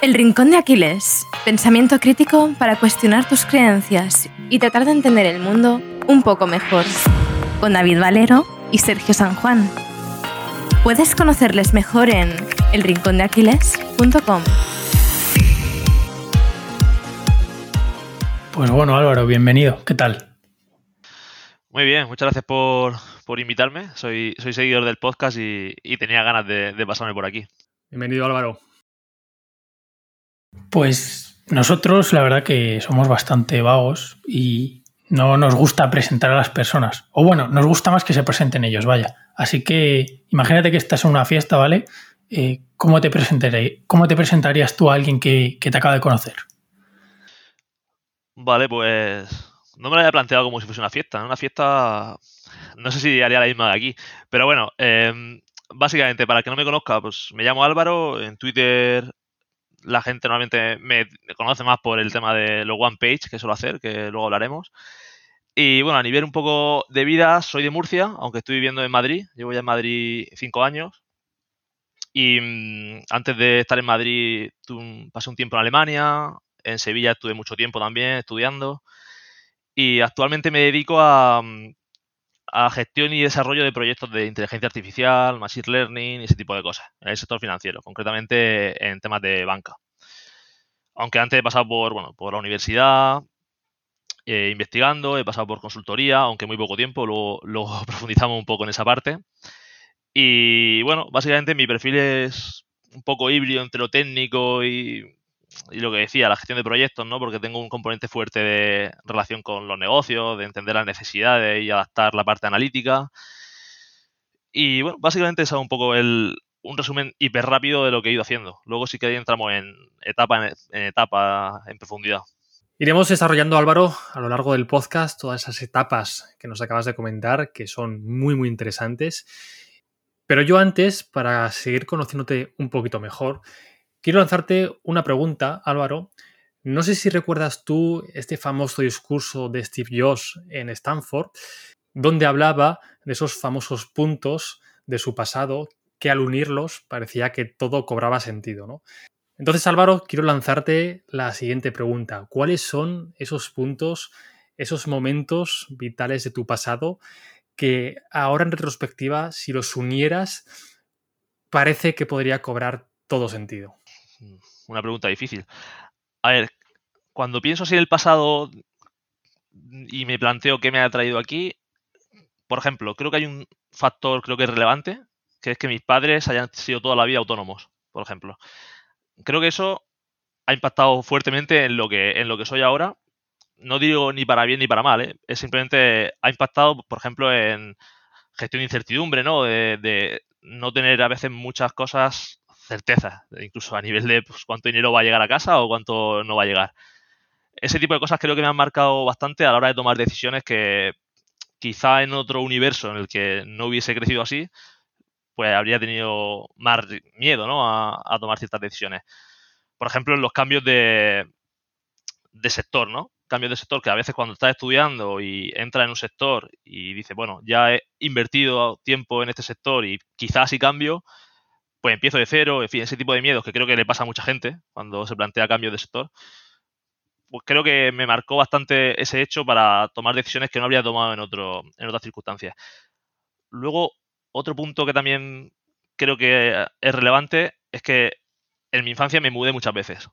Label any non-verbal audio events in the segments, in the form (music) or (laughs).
El Rincón de Aquiles. Pensamiento crítico para cuestionar tus creencias y tratar de entender el mundo un poco mejor. Con David Valero y Sergio San Juan. Puedes conocerles mejor en elrincondeaquiles.com. Pues bueno, Álvaro, bienvenido. ¿Qué tal? Muy bien, muchas gracias por, por invitarme. Soy, soy seguidor del podcast y, y tenía ganas de, de pasarme por aquí. Bienvenido, Álvaro. Pues nosotros, la verdad que somos bastante vagos y no nos gusta presentar a las personas. O bueno, nos gusta más que se presenten ellos, vaya. Así que imagínate que estás en una fiesta, ¿vale? Eh, ¿cómo, te ¿Cómo te presentarías tú a alguien que, te acaba de conocer? Vale, pues no me lo había planteado como si fuese una fiesta. Una fiesta, no sé si haría la misma de aquí. Pero bueno, eh, básicamente, para el que no me conozca, pues me llamo Álvaro. En Twitter la gente normalmente me conoce más por el tema de los one page que suelo hacer, que luego hablaremos. Y bueno, a nivel un poco de vida, soy de Murcia, aunque estoy viviendo en Madrid. Llevo ya en Madrid cinco años. Y mmm, antes de estar en Madrid, pasé un tiempo en Alemania. En Sevilla estuve mucho tiempo también estudiando. Y actualmente me dedico a, a gestión y desarrollo de proyectos de inteligencia artificial, machine learning y ese tipo de cosas en el sector financiero, concretamente en temas de banca. Aunque antes he pasado por, bueno, por la universidad, eh, investigando, he pasado por consultoría, aunque muy poco tiempo, luego, (laughs) luego profundizamos un poco en esa parte. Y bueno, básicamente mi perfil es un poco híbrido entre lo técnico y y lo que decía, la gestión de proyectos, ¿no? Porque tengo un componente fuerte de relación con los negocios, de entender las necesidades y adaptar la parte analítica. Y bueno, básicamente es un poco el, un resumen hiper rápido de lo que he ido haciendo. Luego sí que ahí entramos en etapa en etapa, en profundidad. Iremos desarrollando, Álvaro, a lo largo del podcast todas esas etapas que nos acabas de comentar, que son muy, muy interesantes. Pero yo antes, para seguir conociéndote un poquito mejor, Quiero lanzarte una pregunta, Álvaro. No sé si recuerdas tú este famoso discurso de Steve Jobs en Stanford, donde hablaba de esos famosos puntos de su pasado que al unirlos parecía que todo cobraba sentido, ¿no? Entonces, Álvaro, quiero lanzarte la siguiente pregunta. ¿Cuáles son esos puntos, esos momentos vitales de tu pasado que ahora en retrospectiva, si los unieras, parece que podría cobrar todo sentido? Una pregunta difícil. A ver, cuando pienso así en el pasado y me planteo qué me ha traído aquí, por ejemplo, creo que hay un factor, creo que es relevante, que es que mis padres hayan sido toda la vida autónomos, por ejemplo. Creo que eso ha impactado fuertemente en lo que, en lo que soy ahora. No digo ni para bien ni para mal, ¿eh? es simplemente ha impactado, por ejemplo, en gestión de incertidumbre, ¿no? De no tener a veces muchas cosas certeza, incluso a nivel de pues, cuánto dinero va a llegar a casa o cuánto no va a llegar. Ese tipo de cosas creo que me han marcado bastante a la hora de tomar decisiones que quizá en otro universo en el que no hubiese crecido así, pues habría tenido más miedo ¿no? a, tomar ciertas decisiones. Por ejemplo, en los cambios de, de sector, ¿no? Cambios de sector que a veces cuando estás estudiando y entra en un sector y dice, bueno, ya he invertido tiempo en este sector y quizás si cambio, pues empiezo de cero, en fin, ese tipo de miedos que creo que le pasa a mucha gente cuando se plantea cambio de sector, pues creo que me marcó bastante ese hecho para tomar decisiones que no habría tomado en, otro, en otras circunstancias. Luego, otro punto que también creo que es relevante es que en mi infancia me mudé muchas veces.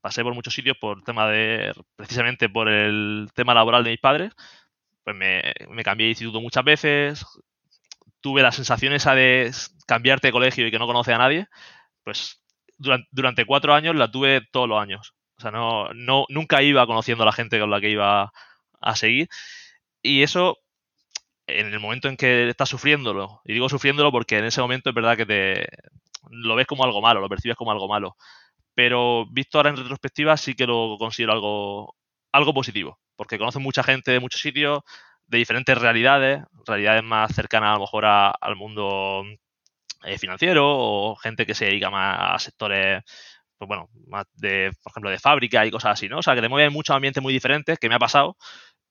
Pasé por muchos sitios por tema de, precisamente por el tema laboral de mis padres. Pues me, me cambié de instituto muchas veces, tuve la sensación esa de cambiarte de colegio y que no conoce a nadie, pues durante, cuatro años la tuve todos los años. O sea, no, no, nunca iba conociendo a la gente con la que iba a seguir. Y eso, en el momento en que estás sufriéndolo, y digo sufriéndolo porque en ese momento es verdad que te lo ves como algo malo, lo percibes como algo malo. Pero visto ahora en retrospectiva, sí que lo considero algo, algo positivo, porque conoces mucha gente de muchos sitios, de diferentes realidades, realidades más cercanas a lo mejor a, al mundo eh, financiero o gente que se dedica más a sectores, pues bueno, más de, por ejemplo, de fábrica y cosas así, ¿no? O sea, que te mueven muchos ambientes muy diferentes, que me ha pasado,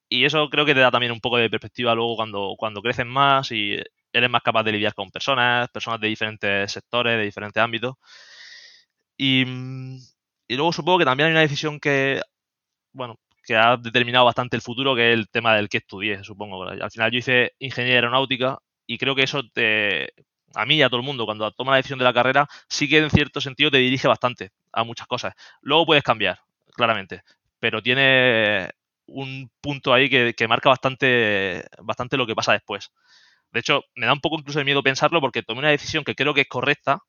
y eso creo que te da también un poco de perspectiva luego cuando, cuando creces más y eres más capaz de lidiar con personas, personas de diferentes sectores, de diferentes ámbitos. Y, y luego supongo que también hay una decisión que, bueno, que ha determinado bastante el futuro, que es el tema del que estudié, supongo. Al final yo hice ingeniería aeronáutica y creo que eso te, a mí y a todo el mundo, cuando toma la decisión de la carrera, sí que en cierto sentido te dirige bastante a muchas cosas. Luego puedes cambiar, claramente, pero tiene un punto ahí que, marca bastante, bastante lo que pasa después. De hecho, me da un poco incluso de miedo pensarlo porque tomé una decisión que creo que es correcta,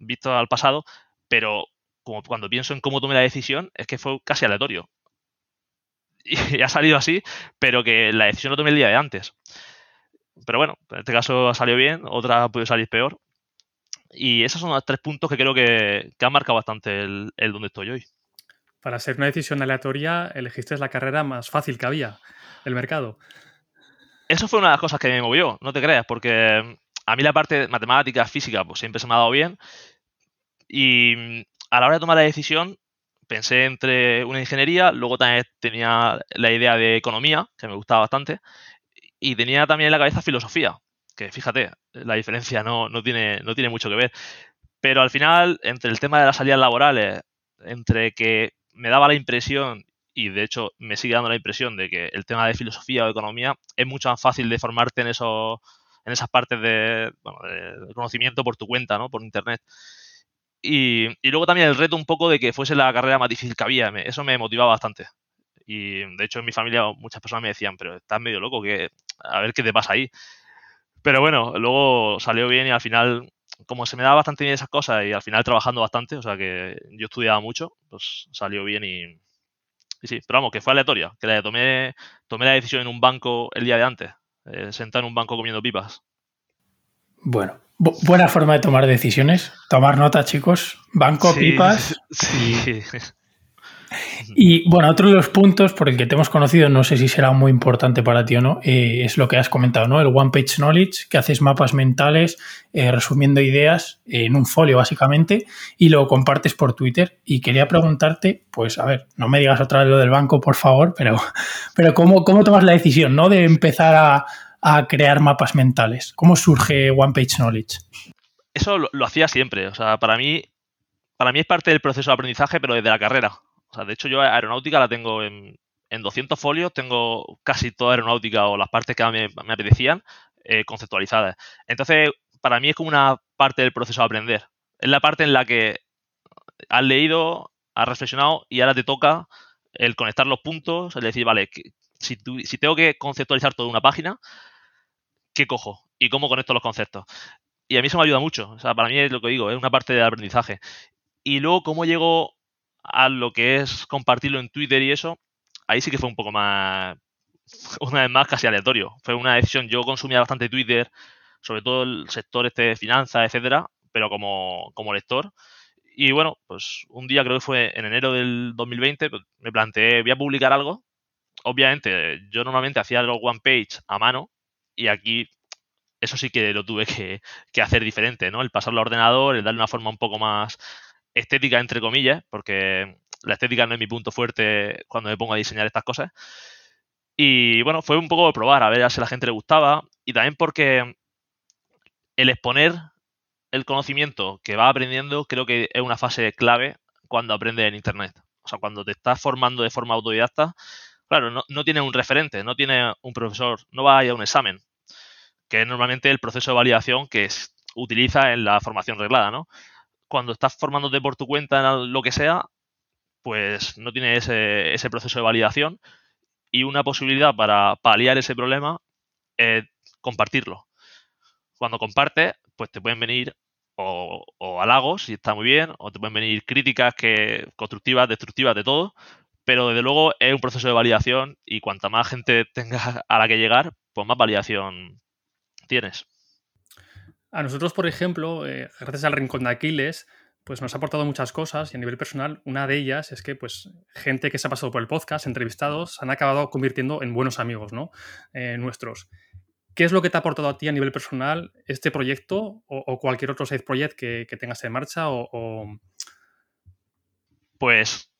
visto al pasado, pero como cuando pienso en cómo tomé la decisión, es que fue casi aleatorio. (laughs) Y ha salido así, pero que la decisión la tomé el día de antes. Pero bueno, en este caso ha salido bien, otra puede salir peor. Y esos son los tres puntos que creo que, han marcado bastante el, el donde estoy hoy. Para ser una decisión aleatoria, elegiste la carrera más fácil que había del mercado. Eso fue una de las cosas que me movió, no te creas, porque a mí la parte de matemática, física, pues siempre se me ha dado bien. Y a la hora de tomar la decisión, pensé entre una ingeniería, luego también tenía la idea de economía, que me gustaba bastante, y tenía también en la cabeza filosofía, que fíjate, la diferencia no, no, tiene, no tiene mucho que ver. Pero al final, entre el tema de las salidas laborales, entre que me daba la impresión, y de hecho me sigue dando la impresión de que el tema de filosofía o economía es mucho más fácil de formarte en esos en esas partes de, de conocimiento por tu cuenta, ¿no? Por internet. Y, y, luego también el reto un poco de que fuese la carrera más difícil que había. eso me motivaba bastante. Y de hecho en mi familia muchas personas me decían, pero estás medio loco, que a ver qué te pasa ahí. Pero bueno, luego salió bien y al final, como se me daba bastante bien esas cosas y al final trabajando bastante, o sea que yo estudiaba mucho, pues salió bien y, sí, pero vamos, que fue aleatoria, que la tomé, tomé la decisión en un banco el día de antes, eh, sentado en un banco comiendo pipas. Bueno, buena forma de tomar decisiones, tomar nota, chicos, banco, pipas. Sí. Y bueno, otro de los puntos por el que te hemos conocido, no sé si será muy importante para ti o no, eh, es lo que has comentado, ¿no? El One Page Knowledge, que haces mapas mentales eh, resumiendo ideas en un folio básicamente y lo compartes por Twitter. Y quería preguntarte, pues a ver, no me digas otra vez lo del banco, por favor, pero, (laughs) pero ¿cómo, cómo tomas la decisión, ¿no? De empezar a, crear mapas mentales. ¿Cómo surge One Page Knowledge? Eso lo, hacía siempre. O sea, para mí, para mí es parte del proceso de aprendizaje, pero desde la carrera. O sea, de hecho yo aeronáutica la tengo en, en 200 folios, tengo casi toda aeronáutica o las partes que me, me apetecían eh, conceptualizadas. Entonces, para mí es como una parte del proceso de aprender. Es la parte en la que has leído, has reflexionado y ahora te toca el conectar los puntos, el decir, vale, si, si tengo que conceptualizar toda una página, ¿qué cojo? ¿Y cómo conecto los conceptos? Y a mí eso me ayuda mucho. O sea, para mí es lo que digo, es una parte del aprendizaje. Y luego, ¿cómo llego a lo que es compartirlo en Twitter y eso, ahí sí que fue un poco más, (laughs) una vez más casi aleatorio. Fue una decisión, yo consumía bastante Twitter, sobre todo el sector este de finanzas, etcétera, pero como, como lector. Y bueno, pues un día creo que fue en enero del 2020, pues me planteé, voy a publicar algo. Obviamente, yo normalmente hacía los one page a mano y aquí eso sí que lo tuve que, hacer diferente, ¿no? El pasarlo al ordenador, el darle una forma un poco más estética, entre comillas, porque la estética no es mi punto fuerte cuando me pongo a diseñar estas cosas. Y bueno, fue un poco de probar, a ver si a la gente le gustaba. Y también porque el exponer el conocimiento que va aprendiendo creo que es una fase clave cuando aprendes en Internet. O sea, cuando te estás formando de forma autodidacta, claro, no, no tienes un referente, no tienes un profesor, no vas a ir a un examen, que es normalmente el proceso de validación que se utiliza en la formación reglada, ¿no? cuando estás formándote por tu cuenta en lo que sea, pues no tienes ese, proceso de validación y una posibilidad para paliar ese problema es compartirlo. Cuando compartes, pues te pueden venir o, halagos, si está muy bien, o te pueden venir críticas que constructivas, destructivas, de todo, pero desde luego es un proceso de validación y cuanta más gente tenga a la que llegar, pues más validación tienes. A nosotros, por ejemplo, eh, gracias al Rincón de Aquiles, pues nos ha aportado muchas cosas y a nivel personal, una de ellas es que pues gente que se ha pasado por el podcast, entrevistados, han acabado convirtiendo en buenos amigos, ¿no? Eh, nuestros. ¿Qué es lo que te ha aportado a ti a nivel personal este proyecto o, cualquier otro side project que, tengas en marcha? O, Pues,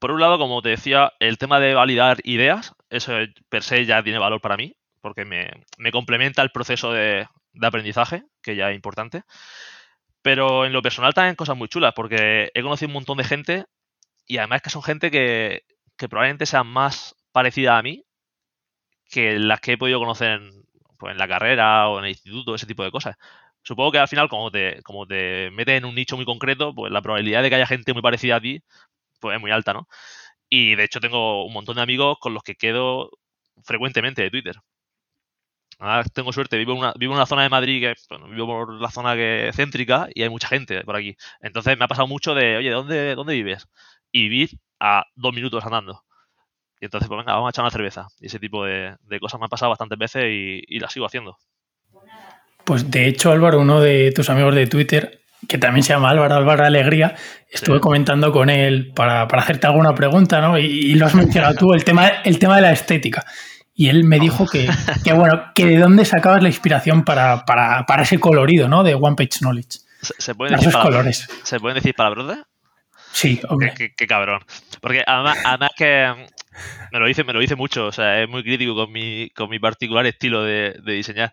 por un lado, como te decía, el tema de validar ideas, eso per se ya tiene valor para mí, porque me complementa el proceso de, aprendizaje, que ya es importante. Pero en lo personal también cosas muy chulas, porque he conocido un montón de gente y además que son gente que, que probablemente sean más parecida a mí que las que he podido conocer en, pues, en la carrera o en el instituto, ese tipo de cosas. Supongo que al final, como te, como te metes en un nicho muy concreto, pues la probabilidad de que haya gente muy parecida a ti, pues es muy alta, ¿no? Y de hecho tengo un montón de amigos con los que quedo frecuentemente de Twitter. Ahora tengo suerte, vivo en una, vivo en una zona de Madrid que, vivo por la zona que céntrica y hay mucha gente por aquí. Entonces me ha pasado mucho de, oye, ¿dónde, dónde vives? Y vivir a dos minutos andando. Y entonces, pues venga, vamos a echar una cerveza. Y ese tipo de, cosas me han pasado bastantes veces y, y las sigo haciendo. Pues de hecho, Álvaro, uno de tus amigos de Twitter, que también se llama Álvaro Álvaro Alegría, estuve comentando con él para, hacerte alguna pregunta, ¿no? Y, lo has mencionado tú, el tema, el tema de la estética. Y él me dijo que, (laughs) bueno, que de dónde sacabas la inspiración para, ese colorido, ¿no? De One Page Knowledge. ¿Se, pueden, decir colores. ¿Se pueden decir palabras? Sí, hombre. Qué, cabrón. Porque además, además que me lo dice, me lo dice mucho, o sea, es muy crítico con mi, con mi particular estilo de, diseñar.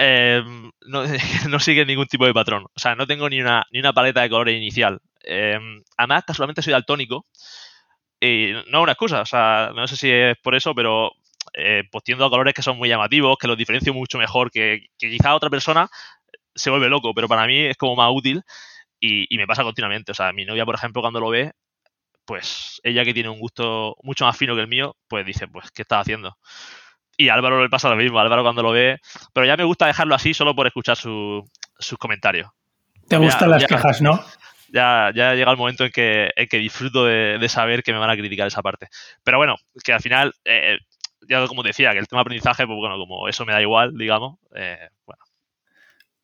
Eh, (laughs) no, sigue ningún tipo de patrón. O sea, no tengo ni una, ni una paleta de colores inicial. Eh, además, casualmente soy daltónico. Y no es una excusa, o sea, no sé si es por eso, pero eh, pues tiendo a colores que son muy llamativos, que los diferencio mucho mejor, que, que quizá otra persona se vuelve loco, pero para mí es como más útil y, y, me pasa continuamente. O sea, mi novia, por ejemplo, cuando lo ve, pues ella que tiene un gusto mucho más fino que el mío, pues dice, pues, ¿qué estás haciendo? Y a Álvaro le pasa lo mismo, Álvaro cuando lo ve, pero ya me gusta dejarlo así solo por escuchar sus comentarios. Te gustan las quejas, ¿no? Ya, ya llega el momento en que, que disfruto de, saber que me van a criticar esa parte. Pero bueno, que al final, eh, ya como decía, que el tema de aprendizaje, pues bueno, como eso me da igual, digamos, eh, bueno,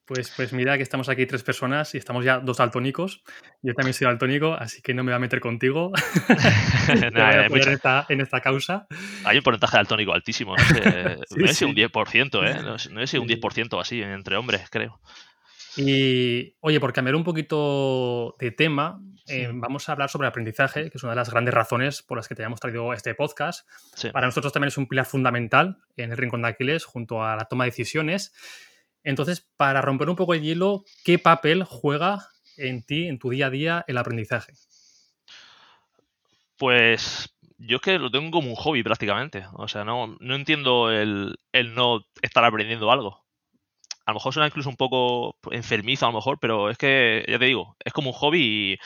pues, pues mira que estamos aquí tres personas y estamos ya dos altónicos. Yo también soy altónico, así que no me voy a meter contigo (laughs) (laughs) en, esta, causa. Hay un porcentaje de altónico altísimo. No, sé, (laughs) si un 10%, ¿eh? No, sé si un 10% así entre hombres, creo. Y oye, por cambiar un poquito de tema, eh, vamos a hablar sobre aprendizaje, que es una de las grandes razones por las que te hayamos traído este podcast. Para nosotros también es un pilar fundamental en el Rincón de Aquiles junto a la toma de decisiones. Entonces, para romper un poco el hielo, ¿qué papel juega en ti, en tu día a día, el aprendizaje? Pues yo es que lo tengo como un hobby prácticamente. O sea, no, no entiendo el, no estar aprendiendo algo. A lo mejor suena incluso un poco enfermizo, a lo mejor, pero es que, ya te digo, es como un hobby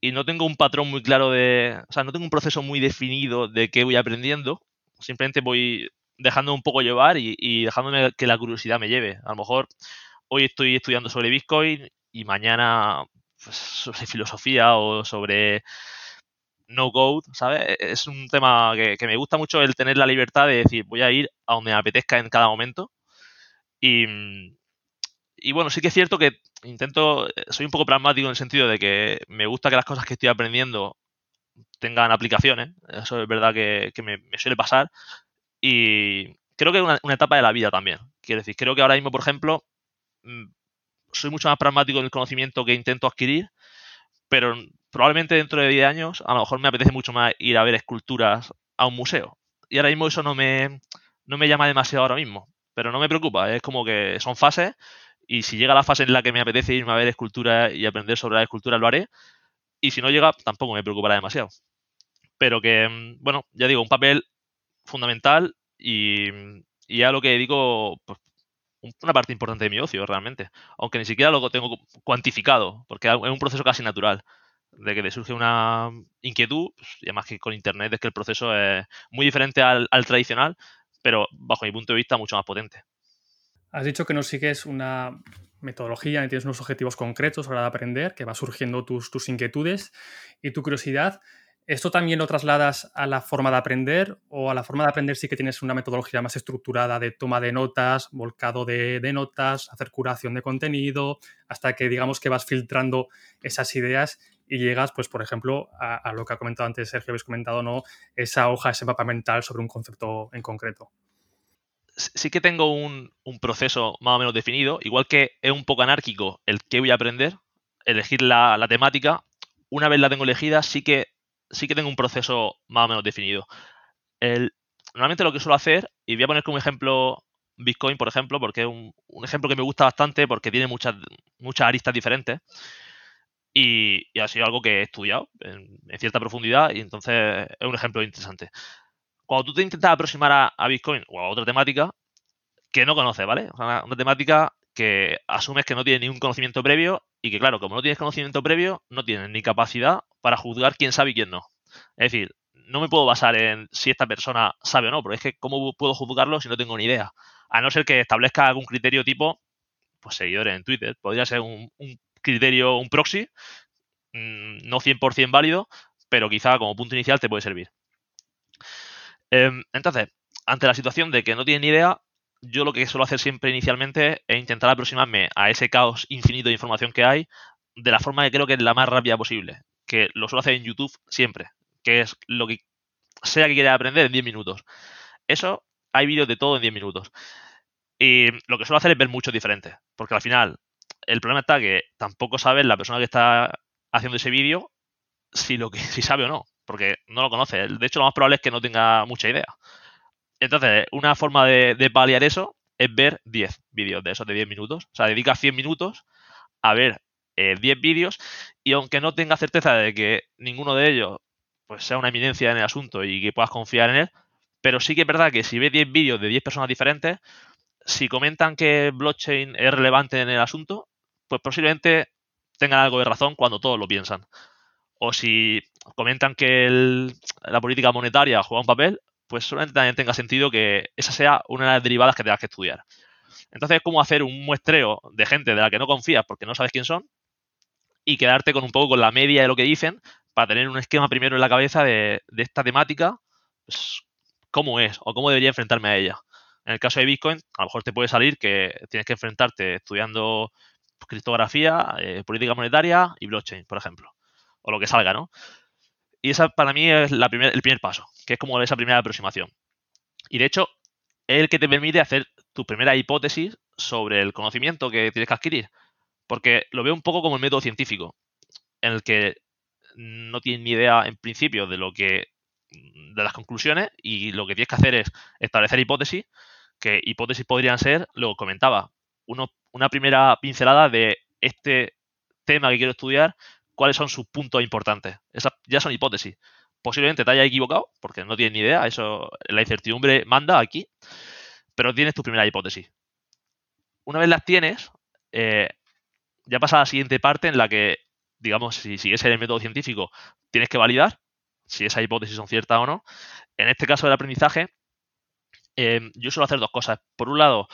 y, y no tengo un patrón muy claro de. O sea, no tengo un proceso muy definido de qué voy aprendiendo. Simplemente voy dejando un poco llevar y, dejándome que la curiosidad me lleve. A lo mejor hoy estoy estudiando sobre Bitcoin y mañana pues, sobre filosofía o sobre no code, ¿sabes? Es un tema que, me gusta mucho el tener la libertad de decir, voy a ir a donde me apetezca en cada momento. Y, y bueno, sí que es cierto que intento, soy un poco pragmático en el sentido de que me gusta que las cosas que estoy aprendiendo tengan aplicaciones. Eso es verdad que, me, suele pasar. Y creo que es una, etapa de la vida también. Quiero decir, creo que ahora mismo, por ejemplo, mm, soy mucho más pragmático en el conocimiento que intento adquirir, pero probablemente dentro de 10 años a lo mejor me apetece mucho más ir a ver esculturas a un museo. Y ahora mismo eso no me, no me llama demasiado ahora mismo, pero no me preocupa, es como que son fases y si llega la fase en la que me apetece irme a ver esculturas y aprender sobre la escultura lo haré, y si no llega tampoco me preocupará demasiado. Pero que, mm, bueno, ya digo, un papel fundamental y, y a lo que dedico pues, una parte importante de mi ocio realmente, aunque ni siquiera lo tengo cuantificado, porque es un proceso casi natural, de que le surge una inquietud, pues, y además que con Internet es que el proceso es muy diferente al, tradicional, pero bajo mi punto de vista mucho más potente. Has dicho que no sigues una metodología, ni tienes unos objetivos concretos a la hora de aprender, que va surgiendo tus, tus inquietudes y tu curiosidad. ¿Esto también lo trasladas a la forma de aprender o a la forma de aprender sí que tienes una metodología más estructurada de toma de notas, volcado de, notas, hacer curación de contenido, hasta que digamos que vas filtrando esas ideas y llegas, pues, por ejemplo, a, lo que ha comentado antes Sergio, habéis comentado, ¿no? Esa hoja, ese mapa mental sobre un concepto en concreto. Sí que tengo un, proceso más o menos definido, igual que es un poco anárquico el que voy a aprender, elegir la, la temática. Una vez la tengo elegida, sí que sí que tengo un proceso más o menos definido. El, normalmente lo que suelo hacer, y voy a poner como ejemplo Bitcoin, por ejemplo, porque es un, ejemplo que me gusta bastante porque tiene muchas, muchas aristas diferentes. Y, ha sido algo que he estudiado en, cierta profundidad y entonces es un ejemplo interesante. Cuando tú te intentas aproximar a, Bitcoin o a otra temática que no conoces, ¿vale? una, temática que asumes que no tiene ningún conocimiento previo y que, claro, como no tienes conocimiento previo, no tienes ni capacidad para juzgar quién sabe y quién no. Es decir, no me puedo basar en si esta persona sabe o no, porque es que ¿cómo puedo juzgarlo si no tengo ni idea? A no ser que establezca algún criterio tipo, pues seguidores en Twitter. Podría ser un, criterio, un proxy, mm, no 100% válido, pero quizá como punto inicial te puede servir. Em, entonces, ante la situación de que no tienes ni idea, yo lo que suelo hacer siempre inicialmente es intentar aproximarme a ese caos infinito de información que hay de la forma que creo que es la más rápida posible. Que lo suelo hacer en YouTube siempre que es lo que sea que quiera aprender en 10 minutos. Eso, hay vídeos de todo en 10 minutos. Y lo que suelo hacer es ver muchos diferentes, porque al final el problema está que tampoco sabes la persona que está haciendo ese vídeo si lo que (laughs) si sabe o no, porque no lo conoce. De hecho, lo más probable es que no tenga mucha idea. Entonces, una forma de, paliar eso es ver 10 vídeos de esos de 10 minutos. O sea, dedica 100 minutos a ver 10 eh, vídeos y aunque no tenga certeza de que ninguno de ellos pues sea una eminencia en el asunto y que puedas confiar en él. Pero sí que es verdad que si ves 10 vídeos de 10 personas diferentes, si comentan que blockchain es relevante en el asunto, pues posiblemente tengan algo de razón cuando todos lo piensan. O si comentan que la política monetaria juega un papel, pues solamente también tenga sentido que esa sea una de las derivadas que tengas que estudiar. Entonces es como hacer un muestreo de gente de la que no confías porque no sabes quién son y quedarte con un poco con la media de lo que dicen para tener un esquema primero en la cabeza de, esta temática, pues, cómo es o cómo debería enfrentarme a ella. En el caso de Bitcoin, a lo mejor te puede salir que tienes que enfrentarte estudiando criptografía, eh, política monetaria y blockchain, por ejemplo. O lo que salga, ¿no? Y esa para mí es la el primer paso, que es como esa primera aproximación. Y de hecho, es el que te permite hacer tu primera hipótesis sobre el conocimiento que tienes que adquirir. Porque lo veo un poco como el método científico, en el que no tienes ni idea en principio de lo que de las conclusiones y lo que tienes que hacer es establecer hipótesis, que hipótesis podrían ser, lo comentaba, uno, una primera pincelada de este tema que quiero estudiar, cuáles son sus puntos importantes. Esas ya son hipótesis. Posiblemente te haya equivocado, porque no tienes ni idea, eso la incertidumbre manda aquí, pero tienes tu primera hipótesis. Una vez las tienes, eh, ya pasa a la siguiente parte en la que digamos, si sigues el método científico, tienes que validar si esas hipótesis son ciertas o no. En este caso del aprendizaje, em, yo suelo hacer dos cosas. Por un lado,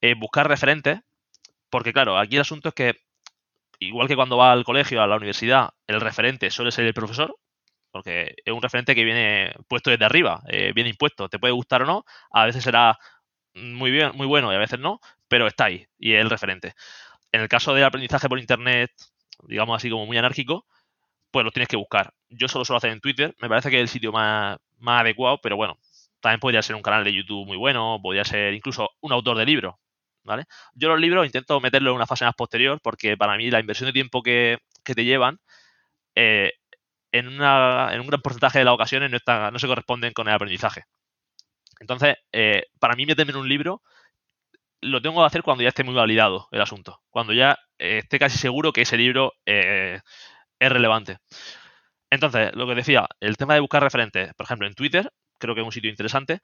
eh, buscar referentes, porque claro, aquí el asunto es que, igual que cuando va al colegio, a la universidad, el referente suele ser el profesor, porque es un referente que viene puesto desde arriba, eh, viene impuesto, te puede gustar o no, a veces será muy bien, muy bueno y a veces no, pero está ahí y es el referente. En el caso del aprendizaje por internet digamos así como muy anárquico, pues lo tienes que buscar. Yo solo suelo hacer en Twitter, me parece que es el sitio más, adecuado, pero bueno, también podría ser un canal de YouTube muy bueno, podría ser incluso un autor de libro, ¿vale? Yo los libros intento meterlo en una fase más posterior porque para mí la inversión de tiempo que, te llevan eh, en, una, en, un gran porcentaje de las ocasiones no, está, no se corresponden con el aprendizaje. Entonces, eh, para mí meterme en un libro lo tengo que hacer cuando ya esté muy validado el asunto, cuando ya eh, esté casi seguro que ese libro eh, es relevante. Entonces, lo que decía, el tema de buscar referentes, por ejemplo, en Twitter, creo que es un sitio interesante,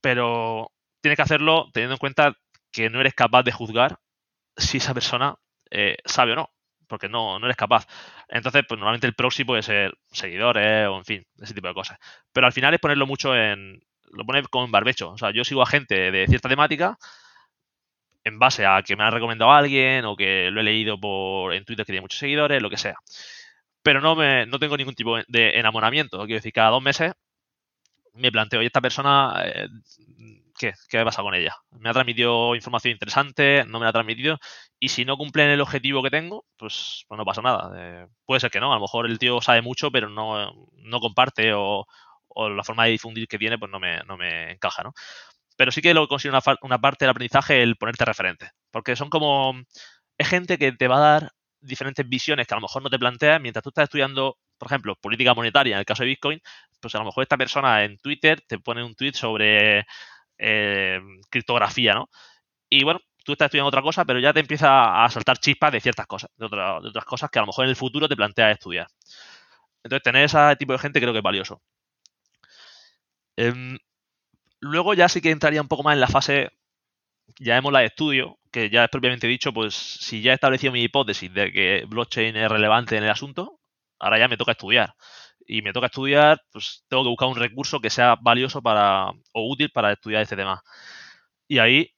pero tienes que hacerlo teniendo en cuenta que no eres capaz de juzgar si esa persona eh, sabe o no, porque no, no eres capaz. Entonces, pues normalmente el proxy puede ser seguidores o en fin, ese tipo de cosas. Pero al final es ponerlo mucho en. Lo pones como en barbecho. O sea, yo sigo a gente de cierta temática en base a que me ha recomendado alguien o que lo he leído por en Twitter que tiene muchos seguidores, lo que sea. Pero no, me, no tengo ningún tipo de enamoramiento. Quiero decir, cada dos meses me planteo, ¿y esta persona eh, qué? ¿Qué pasa con ella? ¿Me ha transmitido información interesante? ¿No me la ha transmitido? Y si no cumplen el objetivo que tengo, pues, pues no pasa nada. Eh, puede ser que no. A lo mejor el tío sabe mucho, pero no, no comparte o, o, la forma de difundir que tiene, pues no me, no me encaja, ¿no? Pero sí que lo considero una, parte del aprendizaje el ponerte referente, porque son como, es gente que te va a dar diferentes visiones que a lo mejor no te planteas mientras tú estás estudiando, por ejemplo, política monetaria, en el caso de Bitcoin, pues a lo mejor esta persona en Twitter te pone un tweet sobre eh, criptografía, ¿no? Y bueno, tú estás estudiando otra cosa, pero ya te empieza a saltar chispas de ciertas cosas, de, de otras cosas que a lo mejor en el futuro te planteas estudiar. Entonces, tener ese tipo de gente creo que es valioso. Em, luego ya sí que entraría un poco más en la fase, ya hemos la de estudio, que ya es propiamente dicho, pues si ya he establecido mi hipótesis de que blockchain es relevante en el asunto, ahora ya me toca estudiar. Y me toca estudiar, pues tengo que buscar un recurso que sea valioso para o útil para estudiar este tema. Y ahí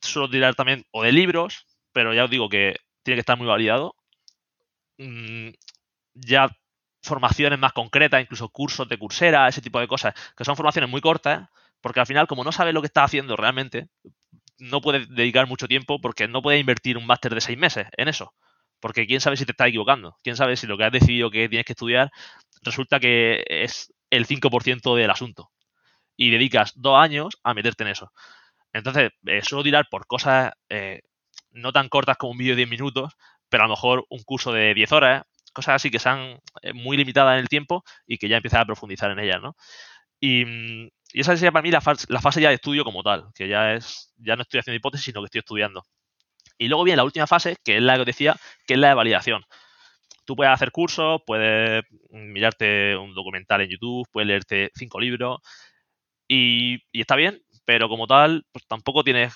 suelo tirar también o de libros, pero ya os digo que tiene que estar muy validado. Mm, ya formaciones más concretas, incluso cursos de cursera, ese tipo de cosas, que son formaciones muy cortas, porque al final, como no sabes lo que estás haciendo realmente, no puedes dedicar mucho tiempo porque no puedes invertir un máster de seis meses en eso. Porque quién sabe si te estás equivocando, quién sabe si lo que has decidido que tienes que estudiar resulta que es el 5% del asunto. Y dedicas dos años a meterte en eso. Entonces, eh, suelo tirar por cosas eh, no tan cortas como un vídeo de 10 minutos, pero a lo mejor un curso de 10 horas, cosas así que sean eh, muy limitadas en el tiempo y que ya empiezas a profundizar en ellas, ¿no? Y, mm, esa sería para mí la fase, ya de estudio como tal, que ya es, ya no estoy haciendo hipótesis, sino que estoy estudiando. Y luego viene la última fase, que es la que os decía, que es la de validación. Tú puedes hacer cursos, puedes mirarte un documental en YouTube, puedes leerte cinco libros y, está bien, pero como tal, pues tampoco tienes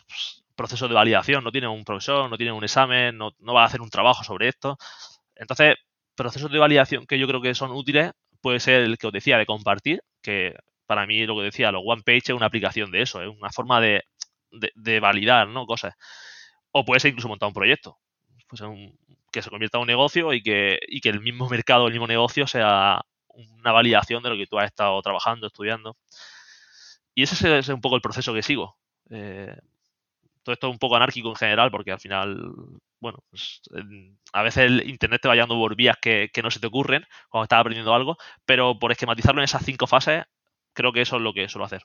proceso de validación, no tienes un profesor, no tienes un examen, no, no vas a hacer un trabajo sobre esto. Entonces, procesos de validación que yo creo que son útiles puede ser el que os decía de compartir, que para mí lo que decía, los one page es una aplicación de eso, es una forma de, validar ¿no? cosas. O puede ser incluso montar un proyecto, pues que se convierta en un negocio y que, que el mismo mercado, el mismo negocio sea una validación de lo que tú has estado trabajando, estudiando. Y ese es un poco el proceso que sigo. Eh, todo esto es un poco anárquico en general porque al final bueno, pues, a veces el Internet te va llevando por vías que, no se te ocurren cuando estás aprendiendo algo, pero por esquematizarlo en esas cinco fases, creo que eso es lo que suelo hacer.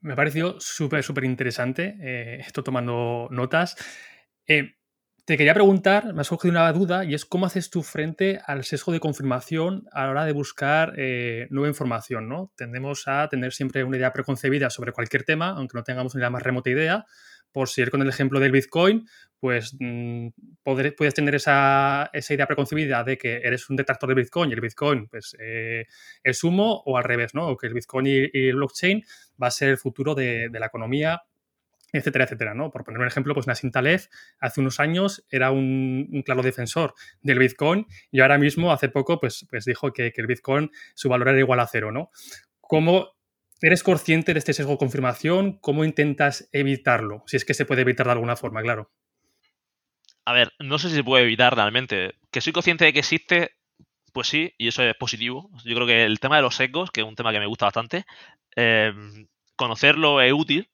Me ha parecido súper, súper interesante. Eh, estoy tomando notas. Eh, te quería preguntar, me ha surgido una duda, y es cómo haces tú frente al sesgo de confirmación a la hora de buscar eh, nueva información, ¿no? Tendemos a tener siempre una idea preconcebida sobre cualquier tema, aunque no tengamos ni la más remota idea, por seguir con el ejemplo del Bitcoin, pues mm, puedes tener esa, idea preconcebida de que eres un detractor del Bitcoin y el Bitcoin pues, eh, es humo o al revés, ¿no? O que el Bitcoin y, el blockchain va a ser el futuro de, la economía etcétera, etcétera, ¿no? Por poner un ejemplo, pues Nassim Taleb hace unos años era un, claro defensor del Bitcoin y ahora mismo, hace poco, pues, pues dijo que, que, el Bitcoin, su valor era igual a cero, ¿no? ¿Cómo ¿Eres consciente de este sesgo de confirmación? ¿Cómo intentas evitarlo? Si es que se puede evitar de alguna forma, claro. A ver, no sé si se puede evitar realmente. Que soy consciente de que existe, pues sí, y eso es positivo. Yo creo que el tema de los sesgos, que es un tema que me gusta bastante, eh, conocerlo es útil,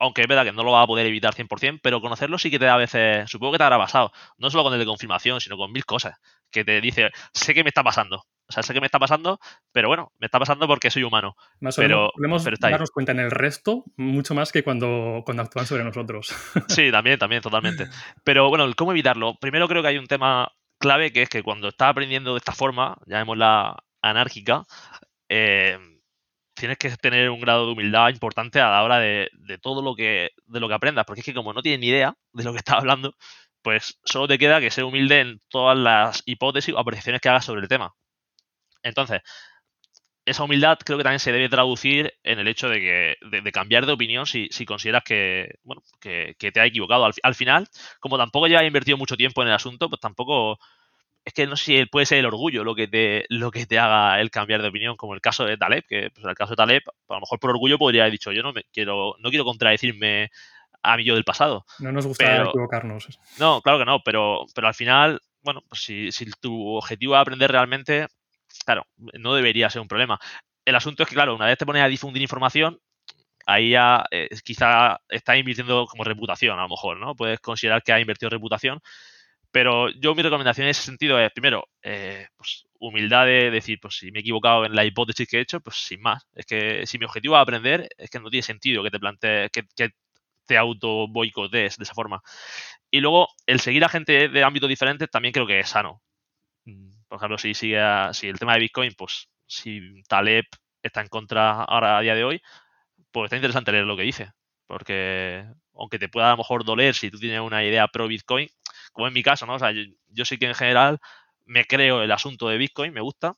aunque es verdad que no lo va a poder evitar 100%, pero conocerlo sí que te da a veces, supongo que te habrá pasado, no solo con el de confirmación, sino con mil cosas, que te dice, sé que me está pasando, o sea, sé que me está pasando, pero bueno, me está pasando porque soy humano. Más pero, podemos darnos cuenta en el resto mucho más que cuando, cuando actúan sobre nosotros. (laughs) Sí, también, también, totalmente. Pero bueno, ¿cómo evitarlo? Primero creo que hay un tema clave que es que cuando estás aprendiendo de esta forma, llamémosla anárquica, eh, tienes que tener un grado de humildad importante a la hora de, de, todo lo que, de lo que aprendas, porque es que como no tienes ni idea de lo que estás hablando, pues solo te queda que ser humilde en todas las hipótesis o apreciaciones que hagas sobre el tema. Entonces, esa humildad creo que también se debe traducir en el hecho de que de, cambiar de opinión si, consideras que, bueno, que, te ha equivocado. Al, final, como tampoco ya he invertido mucho tiempo en el asunto, pues tampoco es que no sé si puede ser el orgullo lo que te lo que te haga el cambiar de opinión, como el caso de Taleb, que pues, en el caso de Taleb, a lo mejor por orgullo podría haber dicho, yo no me quiero no quiero contradecirme a mí yo del pasado. No nos gusta equivocarnos. No, claro que no, pero, pero al final, bueno, pues si, si tu objetivo es aprender realmente, claro, no debería ser un problema. El asunto es que, claro, una vez te pones a difundir información, ahí ya eh, quizá estás invirtiendo como reputación, a lo mejor, ¿no? Puedes considerar que has invertido reputación. Pero yo mi recomendación en ese sentido es, primero, eh, pues, humildad de decir, pues si me he equivocado en la hipótesis que he hecho, pues sin más. Es que si mi objetivo es aprender, es que no tiene sentido que te plantees, que, que te auto boicotees de esa forma. Y luego, el seguir a gente de ámbitos diferentes también creo que es sano. Por ejemplo, si, si el tema de Bitcoin, pues si Taleb está en contra ahora a día de hoy, pues está interesante leer lo que dice. Porque aunque te pueda a lo mejor doler si tú tienes una idea pro Bitcoin, como en mi caso, ¿no? O sea, yo, sí que en general me creo el asunto de Bitcoin, me gusta,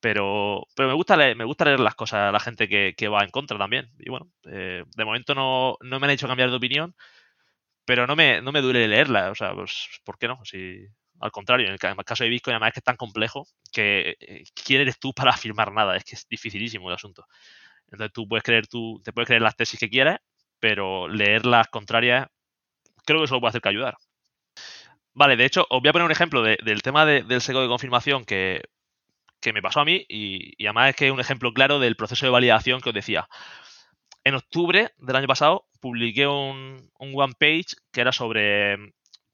pero, pero me, gusta leer, me gusta leer las cosas a la gente que, va en contra también. Y bueno, eh, de momento no, no, me han hecho cambiar de opinión, pero no me, no me duele leerla. O sea, pues, ¿por qué no? Si, al contrario, en el, caso de Bitcoin, además es que es tan complejo que eh, ¿quién eres tú para (laughs) afirmar nada? Es que es dificilísimo el asunto. Entonces tú puedes creer tú, te puedes creer las tesis que quieras, pero leer las contrarias, creo que eso lo puede hacer que ayudar. Vale, de hecho, os voy a poner un ejemplo del tema del seco de confirmación que, me pasó a mí y, además es que es un ejemplo claro del proceso de validación que os decía. En octubre del año pasado publiqué un, un one page que era sobre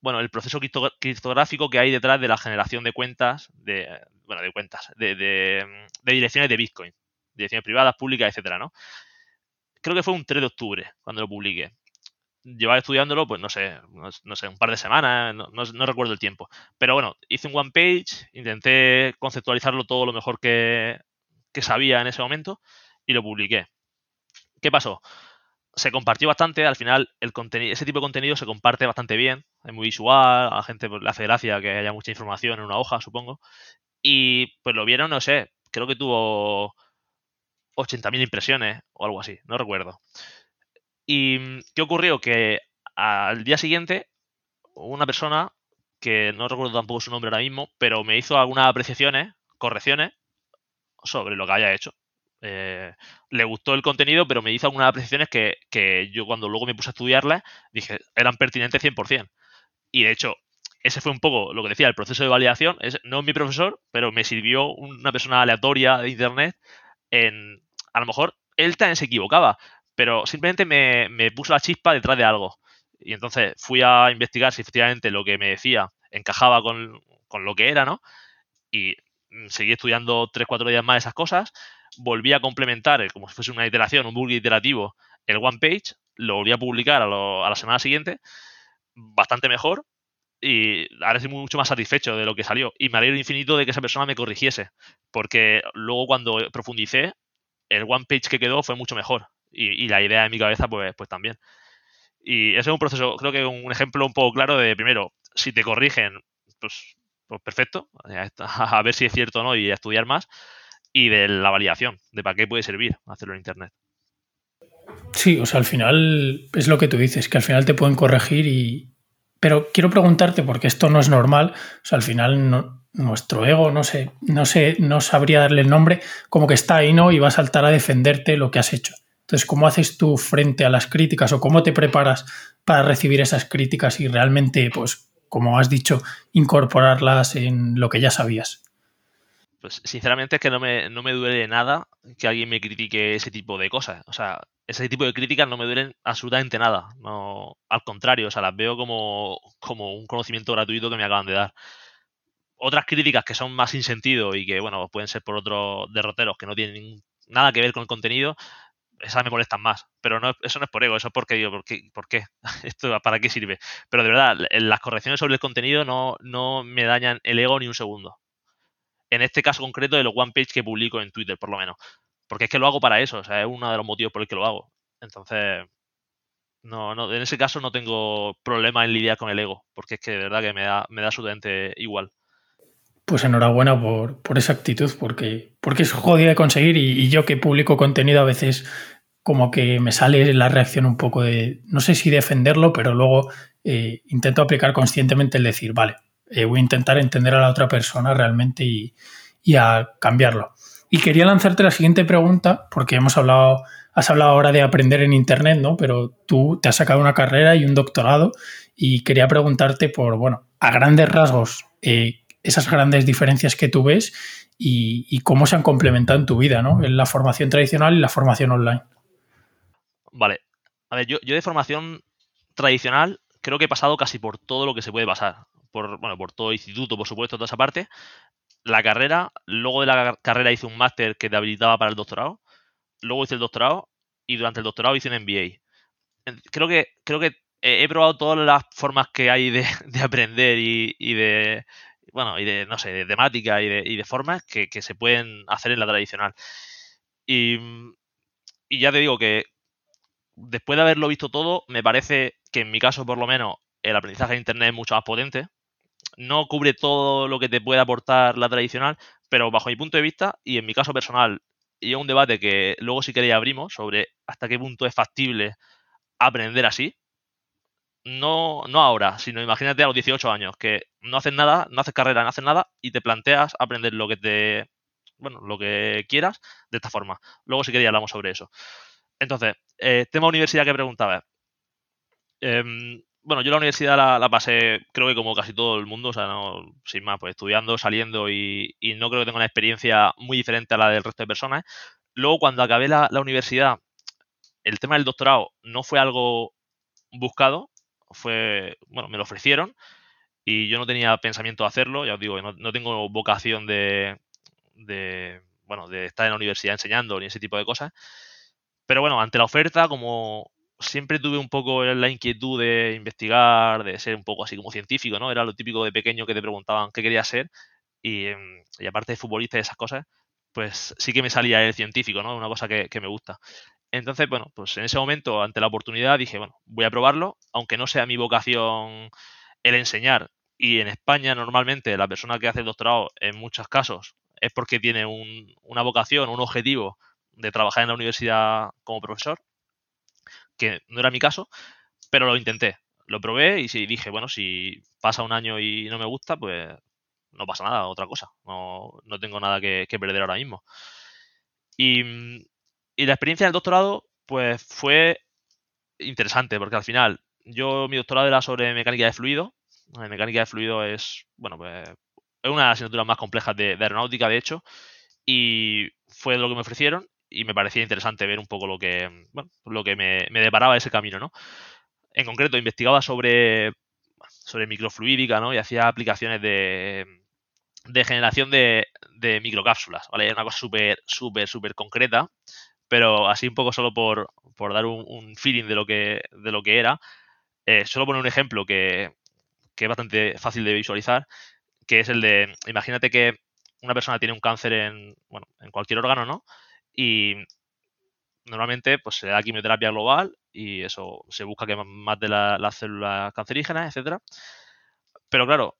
bueno, el proceso criptográfico que hay detrás de la generación de cuentas, de, bueno, de cuentas, de, direcciones de Bitcoin, direcciones privadas, públicas, etcétera, ¿no? Creo que fue un 3 de octubre cuando lo publiqué. Llevaba estudiándolo, pues no sé, no, sé, un par de semanas, no, recuerdo el tiempo. Pero bueno, hice un one page, intenté conceptualizarlo todo lo mejor que, que sabía en ese momento y lo publiqué. ¿Qué pasó? Se compartió bastante, al final el contenido, ese tipo de contenido se comparte bastante bien, es muy visual, a la gente pues, le hace gracia que haya mucha información en una hoja, supongo. Y pues lo vieron, no sé, creo que tuvo 80.000 impresiones o algo así, no recuerdo. ¿Y qué ocurrió? Que al día siguiente una persona, que no recuerdo tampoco su nombre ahora mismo, pero me hizo algunas apreciaciones, correcciones sobre lo que haya hecho. Eh, le gustó el contenido, pero me hizo algunas apreciaciones que, yo cuando luego me puse a estudiarlas dije eran pertinentes 100%. Y de hecho, ese fue un poco lo que decía, el proceso de validación. Es, no es mi profesor, pero me sirvió una persona aleatoria de internet en. A lo mejor él también se equivocaba, pero simplemente me, me puso la chispa detrás de algo. Y entonces fui a investigar si efectivamente lo que me decía encajaba con, con lo que era, ¿no? Y seguí estudiando 3-4 días más esas cosas volví a complementar, eh, como si fuese una iteración, un bug iterativo, el one page, lo volví a publicar a, la semana siguiente, bastante mejor, y ahora estoy mucho más satisfecho de lo que salió. Y me alegro infinito de que esa persona me corrigiese, porque luego cuando profundicé, el one page que quedó fue mucho mejor. Y, la idea en mi cabeza, pues, pues también. Y ese es un proceso, creo que un ejemplo un poco claro de, primero, si te corrigen, pues, pues perfecto, (laughs) a ver si es cierto o no y a estudiar más y de la validación, de para qué puede servir hacerlo en Internet. Sí, o sea, al final es lo que tú dices, que al final te pueden corregir y... Pero quiero preguntarte, porque esto no es normal, o sea, al final nuestro ego, no sé, no sé, no sabría darle el nombre, como que está ahí, ¿no? Y va a saltar a defenderte lo que has hecho. Entonces, ¿cómo haces tú frente a las críticas o cómo te preparas para recibir esas críticas y realmente, pues, como has dicho, incorporarlas en lo que ya sabías? Pues sinceramente es que no me, no me duele nada que alguien me critique ese tipo de cosas. O sea, ese tipo de críticas no me duelen absolutamente nada. No, al contrario, o sea, las veo como, como un conocimiento gratuito que me acaban de dar. Otras críticas que son más sin sentido y que, bueno, pueden ser por otros derroteros que no tienen nada que ver con el contenido, esas me molestan más. Pero no, eso no es por ego, eso es porque digo, ¿por qué? ¿Por qué? (laughs) ¿Esto para qué sirve? Pero de verdad, las correcciones sobre el contenido no, no me dañan el ego ni un segundo en este caso concreto de los one page que publico en Twitter, por lo menos. Porque es que lo hago para eso, o sea, es uno de los motivos por el que lo hago. Entonces, no, no, en ese caso no tengo problema en lidiar con el ego, porque es que de verdad que me da, me da absolutamente igual. Pues enhorabuena por, por esa actitud, porque, porque es jodida de conseguir y, yo que publico contenido a veces como que me sale la reacción un poco de, no sé si defenderlo, pero luego eh, intento aplicar conscientemente el decir, vale, eh, voy a intentar entender a la otra persona realmente y, a cambiarlo. Y quería lanzarte la siguiente pregunta, porque hemos hablado, has hablado ahora de aprender en Internet, ¿no? Pero tú te has sacado una carrera y un doctorado y quería preguntarte por, bueno, a grandes rasgos, eh, esas grandes diferencias que tú ves y, cómo se han complementado en tu vida, ¿no? En la formación tradicional y la formación online. Vale. A ver, yo, yo de formación tradicional creo que he pasado casi por todo lo que se puede pasar por, bueno, por todo instituto, por supuesto, toda esa parte. La carrera, luego de la carrera hice un máster que te habilitaba para el doctorado. Luego hice el doctorado y durante el doctorado hice un MBA. Creo que, creo que he probado todas las formas que hay de, (laughs) aprender y, de, bueno, y de, no sé, de temática y de, y de formas que, se pueden hacer en la tradicional. Y, y ya te digo que después de haberlo visto todo, me parece que en mi caso, por lo menos, el aprendizaje de Internet es mucho más potente. No cubre todo lo que te puede aportar la tradicional, pero bajo mi punto de vista y en mi caso personal, y es un debate que luego si queréis abrimos sobre hasta qué punto es factible aprender así. No, no ahora, sino imagínate a los 18 años, que no haces nada, no haces carrera, no haces nada y te planteas aprender lo que te, bueno, lo que quieras de esta forma. Luego si queréis hablamos sobre eso. Entonces, eh, tema universidad que preguntaba. Em, bueno, yo la universidad la, pasé, creo que como casi todo el mundo, o sea, no, sin más, pues estudiando, saliendo y, no creo que tenga una experiencia muy diferente a la del resto de personas. Luego, cuando acabé la, universidad, el tema del doctorado no fue algo buscado, fue, bueno, me lo ofrecieron y yo no tenía pensamiento de hacerlo, ya os digo, no, no tengo vocación de, de, bueno, de estar en la universidad enseñando ni ese tipo de cosas. Pero bueno, ante la oferta, como siempre tuve un poco la inquietud de investigar, de ser un poco así como científico, ¿no? Era lo típico de pequeño que te preguntaban qué quería ser y, em, y aparte de futbolista y esas cosas, pues sí que me salía el científico, ¿no? Una cosa que, que me gusta. Entonces, bueno, pues en ese momento, ante la oportunidad, dije, bueno, voy a probarlo, aunque no sea mi vocación el enseñar. Y en España, normalmente, la persona que hace el doctorado, en muchos casos, es porque tiene un, una vocación, un objetivo de trabajar en la universidad como profesor, que no era mi caso, pero lo intenté. Lo probé y dije, bueno, si pasa un año y no me gusta, pues no pasa nada, otra cosa. No, no tengo nada que, perder ahora mismo. Y, la experiencia del doctorado, pues fue interesante, porque al final yo mi doctorado era sobre mecánica de fluido. La mecánica de fluido es, bueno, pues es una de las asignaturas más complejas de, aeronáutica, de hecho, y fue lo que me ofrecieron y me parecía interesante ver un poco lo que, bueno, lo que me, deparaba ese camino, ¿no? En concreto, investigaba sobre, sobre microfluídica, ¿no? Y hacía aplicaciones de, de generación de, de microcápsulas, ¿vale? Una cosa súper, súper, súper concreta, pero así un poco solo por, por dar un, feeling de lo que, de lo que era. Eh, solo poner un ejemplo que, que es bastante fácil de visualizar que es el de, imagínate que una persona tiene un cáncer en, bueno, en cualquier órgano, ¿no? Y normalmente pues se da quimioterapia global y eso se busca que mate las células cancerígenas, etcétera. Pero claro,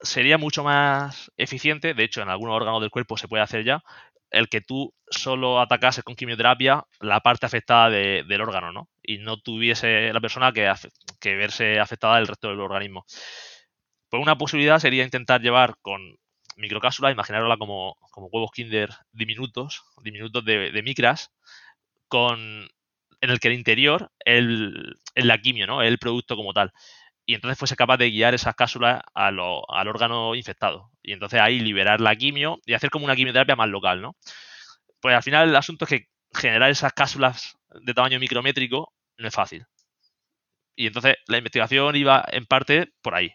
sería mucho más eficiente, de hecho en algunos órganos del cuerpo se puede hacer ya, el que tú solo atacases con quimioterapia la parte afectada del órgano, ¿no? Y no tuviese la persona que, que verse afectada del resto del organismo. Pues una posibilidad sería intentar llevar con microcápsulas, imaginarla como, como huevos Kinder diminutos, diminutos de, de, micras, con en el que el interior el, el quimio, ¿no? El producto como tal. Y entonces fuese capaz de guiar esas cápsulas al órgano infectado. Y entonces ahí liberar la quimio y hacer como una quimioterapia más local, ¿no? Pues al final el asunto es que generar esas cápsulas de tamaño micrométrico no es fácil. Y entonces la investigación iba en parte por ahí.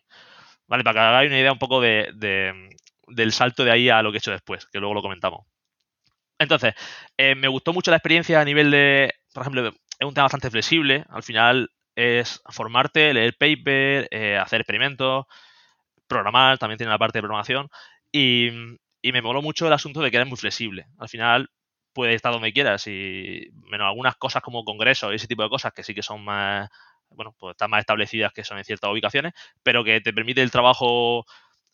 ¿vale? Para que hagáis una idea un poco de, del salto de ahí a lo que he hecho después, que luego lo comentamos. Entonces, eh, me gustó mucho la experiencia a nivel de, por ejemplo, es un tema bastante flexible. Al final es formarte, leer paper, eh, hacer experimentos, programar, también tiene la parte de programación. Y, me moló mucho el asunto de que era muy flexible. Al final puedes estar donde quieras y menos algunas cosas como congresos y ese tipo de cosas que sí que son más bueno, pues están más establecidas que son en ciertas ubicaciones, pero que te permite el trabajo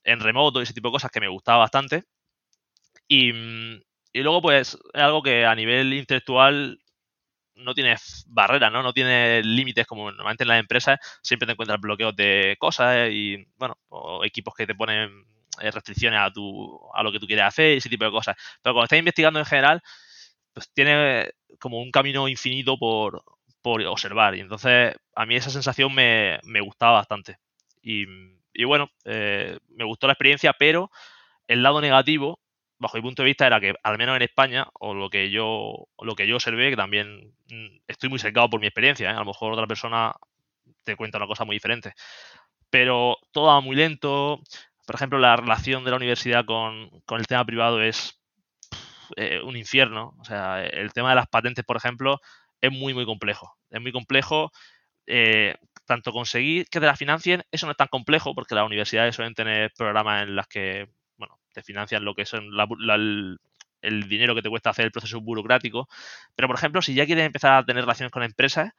en remoto y ese tipo de cosas que me gustaba bastante. Y, luego, pues, es algo que a nivel intelectual no tiene barreras, ¿no? No tiene límites como normalmente en las empresas siempre te encuentras bloqueos de cosas y, bueno, equipos que te ponen eh, restricciones a, tu, a lo que tú quieres hacer y ese tipo de cosas. Pero cuando estás investigando en general, pues tiene como un camino infinito por, por observar. Y entonces a mí esa sensación me, gustaba bastante. Y, bueno, eh, me gustó la experiencia, pero el lado negativo, bajo mi punto de vista, era que al menos en España, o lo que yo, lo que yo observé, que también mm, estoy muy secado por mi experiencia, ¿eh? a lo mejor otra persona te cuenta una cosa muy diferente. Pero todo va muy lento. Por ejemplo, la relación de la universidad con, con el tema privado es eh, un infierno. O sea, el tema de las patentes, por ejemplo, es muy, muy complejo. Es muy complejo eh, tanto conseguir que te la financien, eso no es tan complejo porque las universidades suelen tener programas en las que, bueno, te financian lo que son la, el dinero que te cuesta hacer el proceso burocrático. Pero, por ejemplo, si ya quieres empezar a tener relaciones con empresas,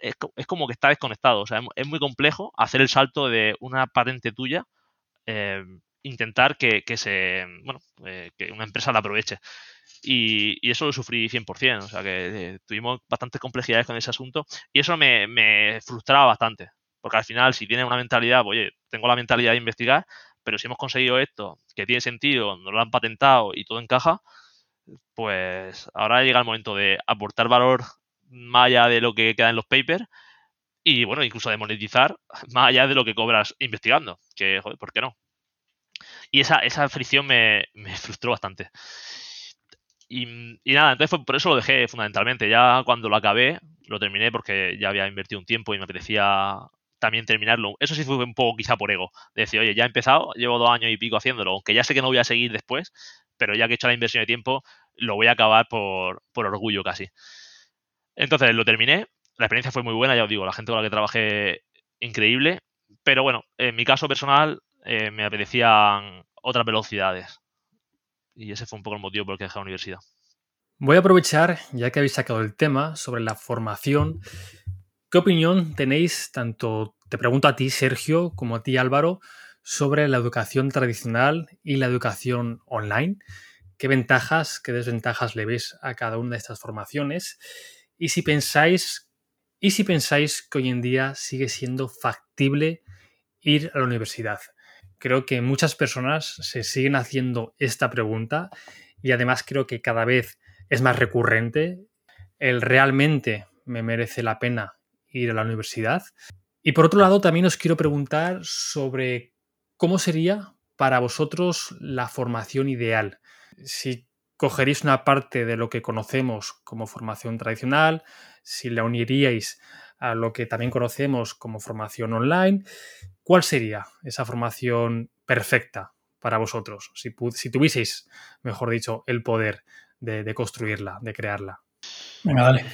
es, como que está desconectado. O sea, es, muy complejo hacer el salto de una patente tuya, eh, intentar que, se, bueno, eh, que una empresa la aproveche. Y, eso lo sufrí 100%, o sea que eh, tuvimos bastantes complejidades con ese asunto y eso me, frustraba bastante, porque al final si tienes una mentalidad, oye, tengo la mentalidad de investigar, pero si hemos conseguido esto, que tiene sentido, nos lo han patentado y todo encaja, pues ahora llega el momento de aportar valor más allá de lo que queda en los papers y bueno, incluso de monetizar (laughs) más allá de lo que cobras investigando, que joder, ¿por qué no? Y esa, esa fricción me, me frustró bastante. Y, nada, entonces fue, por eso lo dejé fundamentalmente. Ya cuando lo acabé, lo terminé porque ya había invertido un tiempo y me apetecía también terminarlo. Eso sí fue un poco quizá por ego. De decir, oye, ya he empezado, llevo dos años y pico haciéndolo, aunque ya sé que no voy a seguir después, pero ya que he hecho la inversión de tiempo, lo voy a acabar por, por orgullo casi. Entonces lo terminé, la experiencia fue muy buena, ya os digo, la gente con la que trabajé increíble, pero bueno, en mi caso personal eh, me apetecían otras velocidades. Y ese fue un poco el motivo por el que dejé la universidad. Voy a aprovechar, ya que habéis sacado el tema sobre la formación, ¿qué opinión tenéis, tanto te pregunto a ti, Sergio, como a ti, Álvaro, sobre la educación tradicional y la educación online? ¿Qué ventajas, qué desventajas le ves a cada una de estas formaciones? Y si pensáis, y si pensáis que hoy en día sigue siendo factible ir a la universidad creo que muchas personas se siguen haciendo esta pregunta y además creo que cada vez es más recurrente el realmente me merece la pena ir a la universidad. Y por otro lado, también os quiero preguntar sobre cómo sería para vosotros la formación ideal. Si cogeríais una parte de lo que conocemos como formación tradicional, si la uniríais a lo que también conocemos como formación online, ¿Cuál sería esa formación perfecta para vosotros? Si, si tuvieseis, mejor dicho, el poder de, construirla, de crearla. Venga, dale.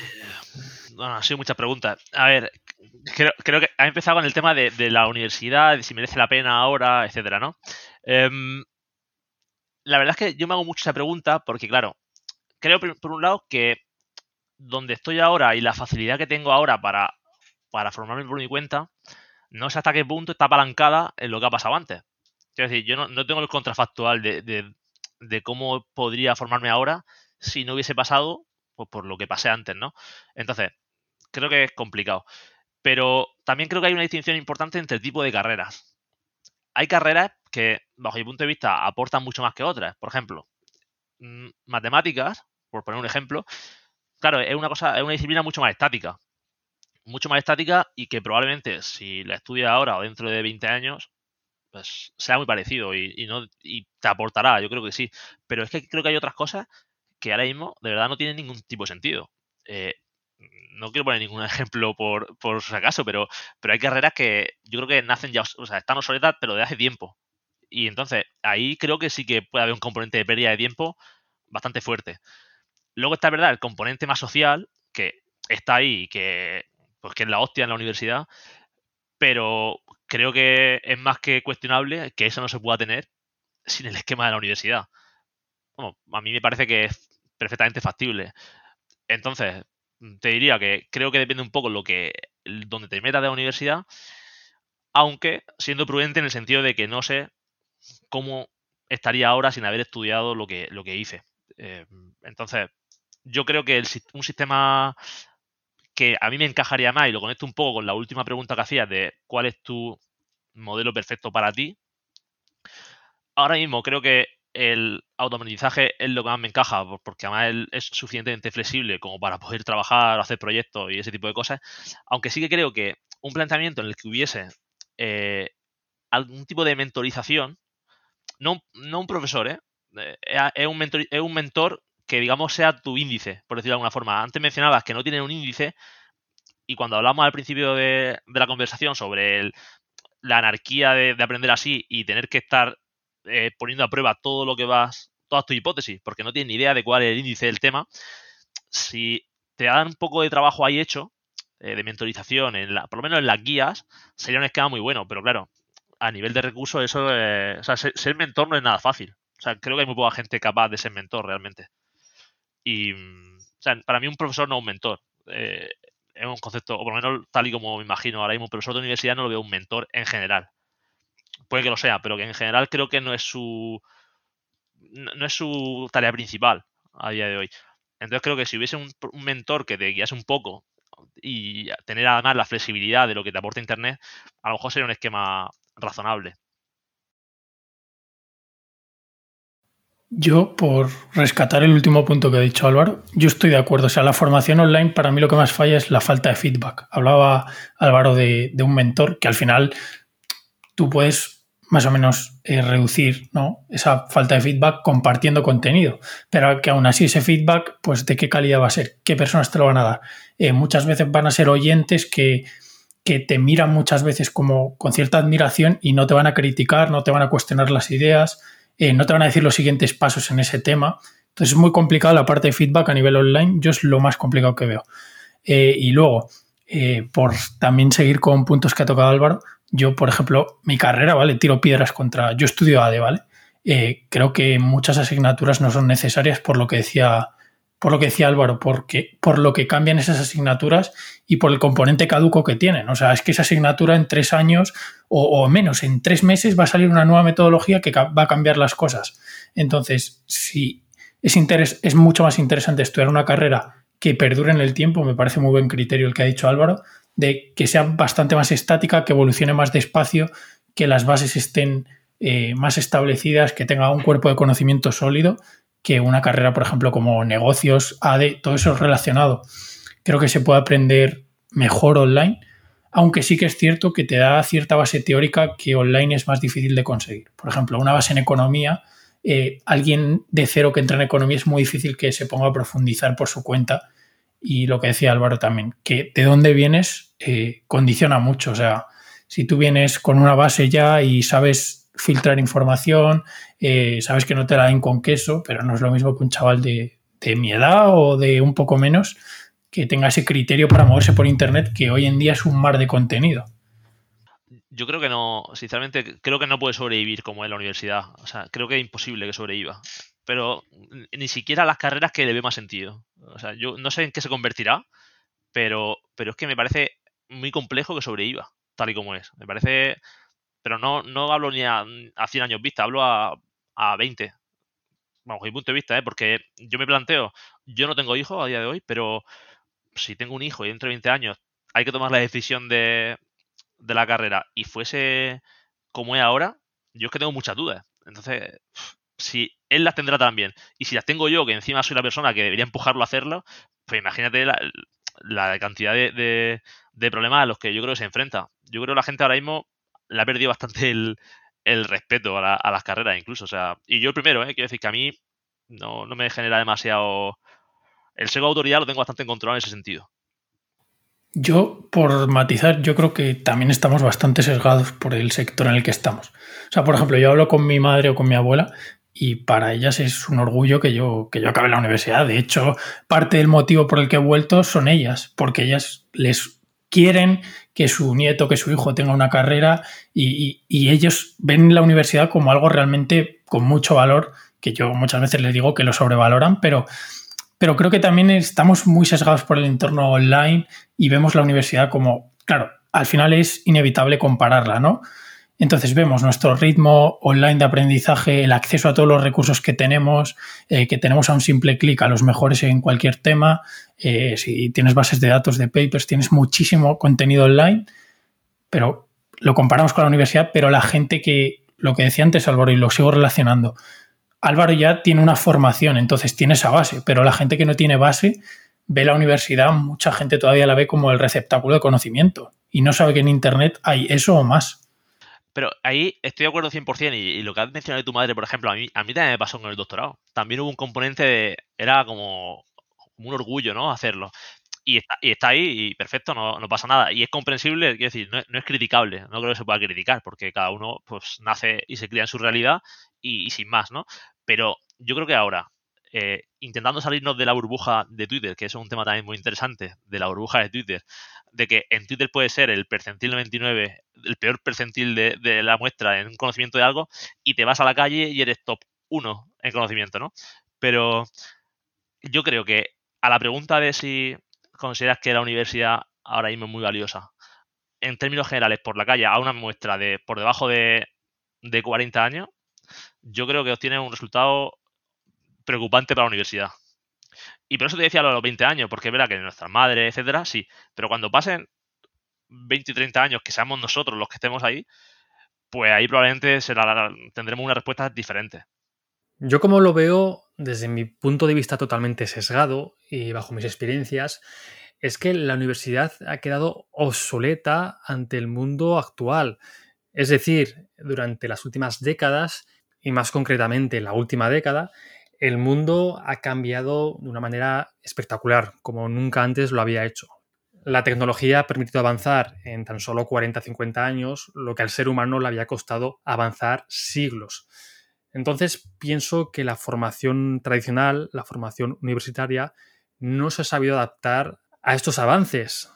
Bueno, ha sido muchas preguntas. A ver, creo, que ha empezado con el tema de, la universidad, de si merece la pena ahora, etcétera, ¿no? Em, la verdad es que yo me hago mucho esa pregunta porque, claro, creo por un lado que donde estoy ahora y la facilidad que tengo ahora para, para formarme por mi cuenta, no sé hasta qué punto está apalancada en lo que ha pasado antes. Es decir, yo no, tengo el contrafactual de, cómo podría formarme ahora si no hubiese pasado por lo que pasé antes, ¿no? Entonces, creo que es complicado. Pero también creo que hay una distinción importante entre el tipo de carreras. Hay carreras que, bajo mi punto de vista, aportan mucho más que otras. Por ejemplo, mm, matemáticas, por poner un ejemplo, claro, es una cosa, es una disciplina mucho más estática mucho más estática y que probablemente si la estudias ahora o dentro de 20 años, pues sea muy parecido y, no, y te aportará, yo creo que sí. Pero es que creo que hay otras cosas que ahora mismo de verdad no tienen ningún tipo de sentido. Eh, no quiero poner ningún (laughs) ejemplo por, por si acaso, pero, pero hay carreras que yo creo que nacen ya, o sea, están obsoletas, pero de hace tiempo. Y entonces ahí creo que sí que puede haber un componente de pérdida de tiempo bastante fuerte. Luego está, verdad, el componente más social, que está ahí y que pues que es la hostia en la universidad, pero creo que es más que cuestionable que eso no se pueda tener sin el esquema de la universidad. Bueno, a mí me parece que es perfectamente factible. Entonces, te diría que creo que depende un poco lo que donde te metas de la universidad, aunque siendo prudente en el sentido de que no sé cómo estaría ahora sin haber estudiado lo que, lo que hice. Eh, entonces, yo creo que un sistema que a mí me encajaría más, y lo conecto un poco con la última pregunta que hacías de cuál es tu modelo perfecto para ti. Ahora mismo creo que el autoaprendizaje es lo que más me encaja, porque además es suficientemente flexible como para poder trabajar, hacer proyectos y ese tipo de cosas. Aunque sí que creo que un planteamiento en el que hubiese eh, algún tipo de mentorización, no, no un profesor, ¿eh? eh mentor, es un mentor que digamos sea tu índice, por decirlo de alguna forma. Antes mencionabas que no tienen un índice y cuando hablamos al principio de, la conversación sobre la anarquía de, aprender así y tener que estar eh, poniendo a prueba todo lo que vas, todas tus hipótesis, porque no tienes ni idea de cuál es el índice del tema, si te dan un poco de trabajo ahí hecho, eh, de mentorización, en la, por lo menos en las guías, sería un esquema muy bueno, pero claro, a nivel de recursos, eso, o sea, ser, mentor no es nada fácil. O sea, creo que hay muy poca gente capaz de ser mentor realmente. Y, o sea, para mí un profesor no es un mentor. Eh, es un concepto, o por lo menos tal y como me imagino ahora mismo, un profesor de universidad no lo veo un mentor en general. Puede que lo sea, pero que en general creo que no es su no es su tarea principal a día de hoy. Entonces creo que si hubiese un, un mentor que te guiase un poco y tener además la flexibilidad de lo que te aporta Internet, a lo mejor sería un esquema razonable. Yo, por rescatar el último punto que ha dicho Álvaro, yo estoy de acuerdo. O sea, la formación online para mí lo que más falla es la falta de feedback. Hablaba Álvaro de, un mentor que al final tú puedes más o menos eh, reducir ¿no? esa falta de feedback compartiendo contenido. Pero que aún así ese feedback, pues de qué calidad va a ser, qué personas te lo van a dar. Eh, muchas veces van a ser oyentes que, que te miran muchas veces como con cierta admiración y no te van a criticar, no te van a cuestionar las ideas eh, no te van a decir los siguientes pasos en ese tema. Entonces es muy complicado la parte de feedback a nivel online. Yo es lo más complicado que veo. Eh, y luego, eh, por también seguir con puntos que ha tocado Álvaro, yo, por ejemplo, mi carrera, ¿vale? Tiro piedras contra... Yo estudio ADE, ¿vale? creo que muchas asignaturas no son necesarias por lo que decía por lo que decía Álvaro, porque, por lo que cambian esas asignaturas y por el componente caduco que tienen. O sea, es que esa asignatura en tres años o, menos, en tres meses va a salir una nueva metodología que va a cambiar las cosas. Entonces, si es, mucho más interesante estudiar una carrera que perdure en el tiempo, me parece muy buen criterio el que ha dicho Álvaro, de que sea bastante más estática, que evolucione más despacio, que las bases estén eh, más establecidas, que tenga un cuerpo de conocimiento sólido que una carrera, por ejemplo, como negocios, AD, todo eso es relacionado. Creo que se puede aprender mejor online, aunque sí que es cierto que te da cierta base teórica que online es más difícil de conseguir. Por ejemplo, una base en economía, eh, alguien de cero que entra en economía es muy difícil que se ponga a profundizar por su cuenta. Y lo que decía Álvaro también, que de dónde vienes eh, condiciona mucho. O sea, si tú vienes con una base ya y sabes filtrar información, eh, sabes que no te la den con queso, pero no es lo mismo que un chaval de, mi edad o de un poco menos que tenga ese criterio para moverse por Internet, que hoy en día es un mar de contenido. Yo creo que no, sinceramente, creo que no puede sobrevivir como en la universidad. O sea, creo que es imposible que sobreviva. Pero ni siquiera las carreras que le ve más sentido. O sea, yo no sé en qué se convertirá, pero, pero es que me parece muy complejo que sobreviva, tal y como es. Me parece pero no, no hablo ni a, a 100 años vista, hablo a, a 20. Vamos, mi punto de vista, ¿eh? porque yo me planteo, yo no tengo hijos a día de hoy, pero si tengo un hijo y dentro de 20 años hay que tomar la decisión de, de la carrera y fuese como es ahora, yo es que tengo muchas dudas. Entonces, si él las tendrá también, y si las tengo yo, que encima soy la persona que debería empujarlo a hacerlo, pues imagínate la, la cantidad de, de, de, problemas a los que yo creo que se enfrenta. Yo creo que la gente ahora mismo le ha perdido bastante el, respeto a, las carreras incluso. O sea, y yo el primero, ¿eh? quiero decir que a mí no, me genera demasiado... El sego autoridad lo tengo bastante controlado en ese sentido. Yo, por matizar, yo creo que también estamos bastante sesgados por el sector en el que estamos. O sea, por ejemplo, yo hablo con mi madre o con mi abuela y para ellas es un orgullo que yo, que yo acabe la universidad. De hecho, parte del motivo por el que he vuelto son ellas, porque ellas les quieren que su nieto, que su hijo tenga una carrera y, ellos ven la universidad como algo realmente con mucho valor, que yo muchas veces les digo que lo sobrevaloran, pero, pero creo que también estamos muy sesgados por el entorno online y vemos la universidad como, claro, al final es inevitable compararla, ¿no? Entonces vemos nuestro ritmo online de aprendizaje, el acceso a todos los recursos que tenemos, eh, que tenemos a un simple clic a los mejores en cualquier tema. Eh, si tienes bases de datos, de papers, tienes muchísimo contenido online, pero lo comparamos con la universidad, pero la gente que, lo que decía antes Álvaro, y lo sigo relacionando, Álvaro ya tiene una formación, entonces tiene esa base, pero la gente que no tiene base ve la universidad, mucha gente todavía la ve como el receptáculo de conocimiento y no sabe que en Internet hay eso o más. Pero ahí estoy de acuerdo 100% y, y lo que has mencionado de tu madre, por ejemplo, a mí, a mí también me pasó con el doctorado. También hubo un componente de... Era como, un orgullo, ¿no? Hacerlo. Y está, ahí y perfecto, no, pasa nada. Y es comprensible, quiero decir, no, es criticable, no creo que se pueda criticar, porque cada uno pues nace y se cría en su realidad y, sin más, ¿no? Pero yo creo que ahora, eh, intentando salirnos de la burbuja de Twitter, que es un tema también muy interesante, de la burbuja de Twitter, de que en Twitter puede ser el percentil 99, el peor percentil de, la muestra en un conocimiento de algo, y te vas a la calle y eres top uno en conocimiento, ¿no? Pero yo creo que a la pregunta de si consideras que la universidad ahora mismo es muy valiosa, en términos generales, por la calle, a una muestra de por debajo de, de 40 años, yo creo que obtiene un resultado preocupante para la universidad. Y por eso te decía de los 20 años, porque es verdad que nuestras madres, etcétera, sí. Pero cuando pasen 20 y 30 años, que seamos nosotros los que estemos ahí, pues ahí probablemente será, tendremos una respuesta diferente. Yo como lo veo desde mi punto de vista totalmente sesgado y bajo mis experiencias, es que la universidad ha quedado obsoleta ante el mundo actual. Es decir, durante las últimas décadas, y más concretamente la última década, el mundo ha cambiado de una manera espectacular, como nunca antes lo había hecho. La tecnología ha permitido avanzar en tan solo 40-50 años lo que al ser humano le había costado avanzar siglos. Entonces pienso que la formación tradicional, la formación universitaria, no se ha sabido adaptar a estos avances.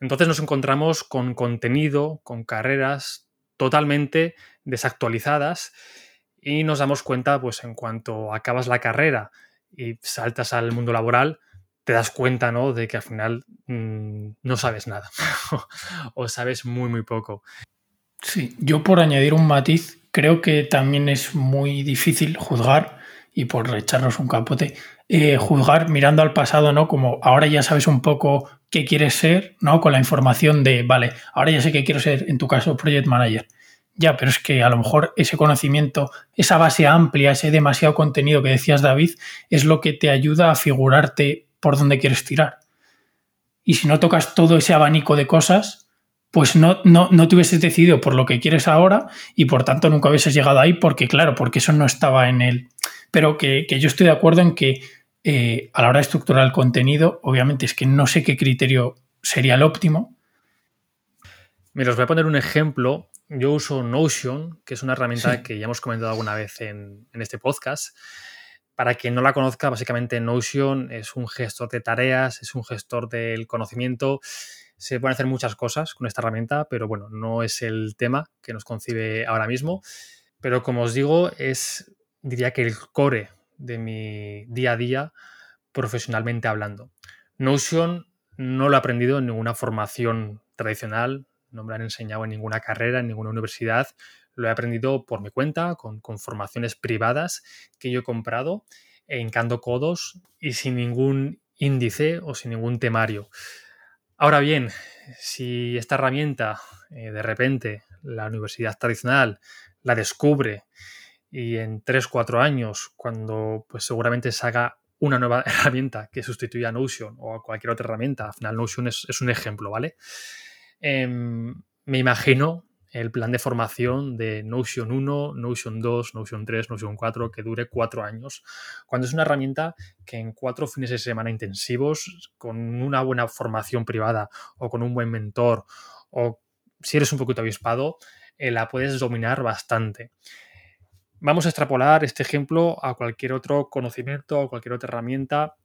Entonces nos encontramos con contenido, con carreras totalmente desactualizadas y nos damos cuenta, pues en cuanto acabas la carrera y saltas al mundo laboral, te das cuenta, ¿no? De que al final mm, no sabes nada (laughs) o sabes muy, muy poco. Sí, yo por añadir un matiz, creo que también es muy difícil juzgar y por echarnos un capote, eh, juzgar mirando al pasado, ¿no? Como ahora ya sabes un poco qué quieres ser, ¿no? Con la información de, vale, ahora ya sé que quiero ser, en tu caso, project manager. Ya, pero es que a lo mejor ese conocimiento, esa base amplia, ese demasiado contenido que decías, David, es lo que te ayuda a figurarte por dónde quieres tirar. Y si no tocas todo ese abanico de cosas, pues no, no, no te hubieses decidido por lo que quieres ahora y por tanto nunca hubieses llegado ahí porque, claro, porque eso no estaba en él. Pero que, yo estoy de acuerdo en que eh, a la hora de estructurar el contenido, obviamente es que no sé qué criterio sería el óptimo. Mira, os voy a poner un ejemplo yo uso Notion, que es una herramienta que ya hemos comentado alguna vez en, este podcast. Para quien no la conozca, básicamente Notion es un gestor de tareas, es un gestor del conocimiento. Se pueden hacer muchas cosas con esta herramienta, pero bueno, no es el tema que nos concibe ahora mismo. Pero como os digo, es, diría que el core de mi día a día profesionalmente hablando. Notion no lo he aprendido en ninguna formación tradicional, no me lo han enseñado en ninguna carrera, en ninguna universidad. Lo he aprendido por mi cuenta, con, formaciones privadas que yo he comprado, encando codos y sin ningún índice o sin ningún temario. Ahora bien, si esta herramienta eh, de repente la universidad tradicional la descubre y en 3-4 años, cuando pues seguramente se haga una nueva (laughs) herramienta que sustituya a Notion o a cualquier otra herramienta, al final Notion es, un ejemplo, ¿vale? Em, me imagino el plan de formación de Notion 1, Notion 2, Notion 3, Notion 4, que dure cuatro años, cuando es una herramienta que en cuatro fines de semana intensivos, con una buena formación privada o con un buen mentor, o si eres un poquito avispado, eh, la puedes dominar bastante. Vamos a extrapolar este ejemplo a cualquier otro conocimiento o cualquier otra herramienta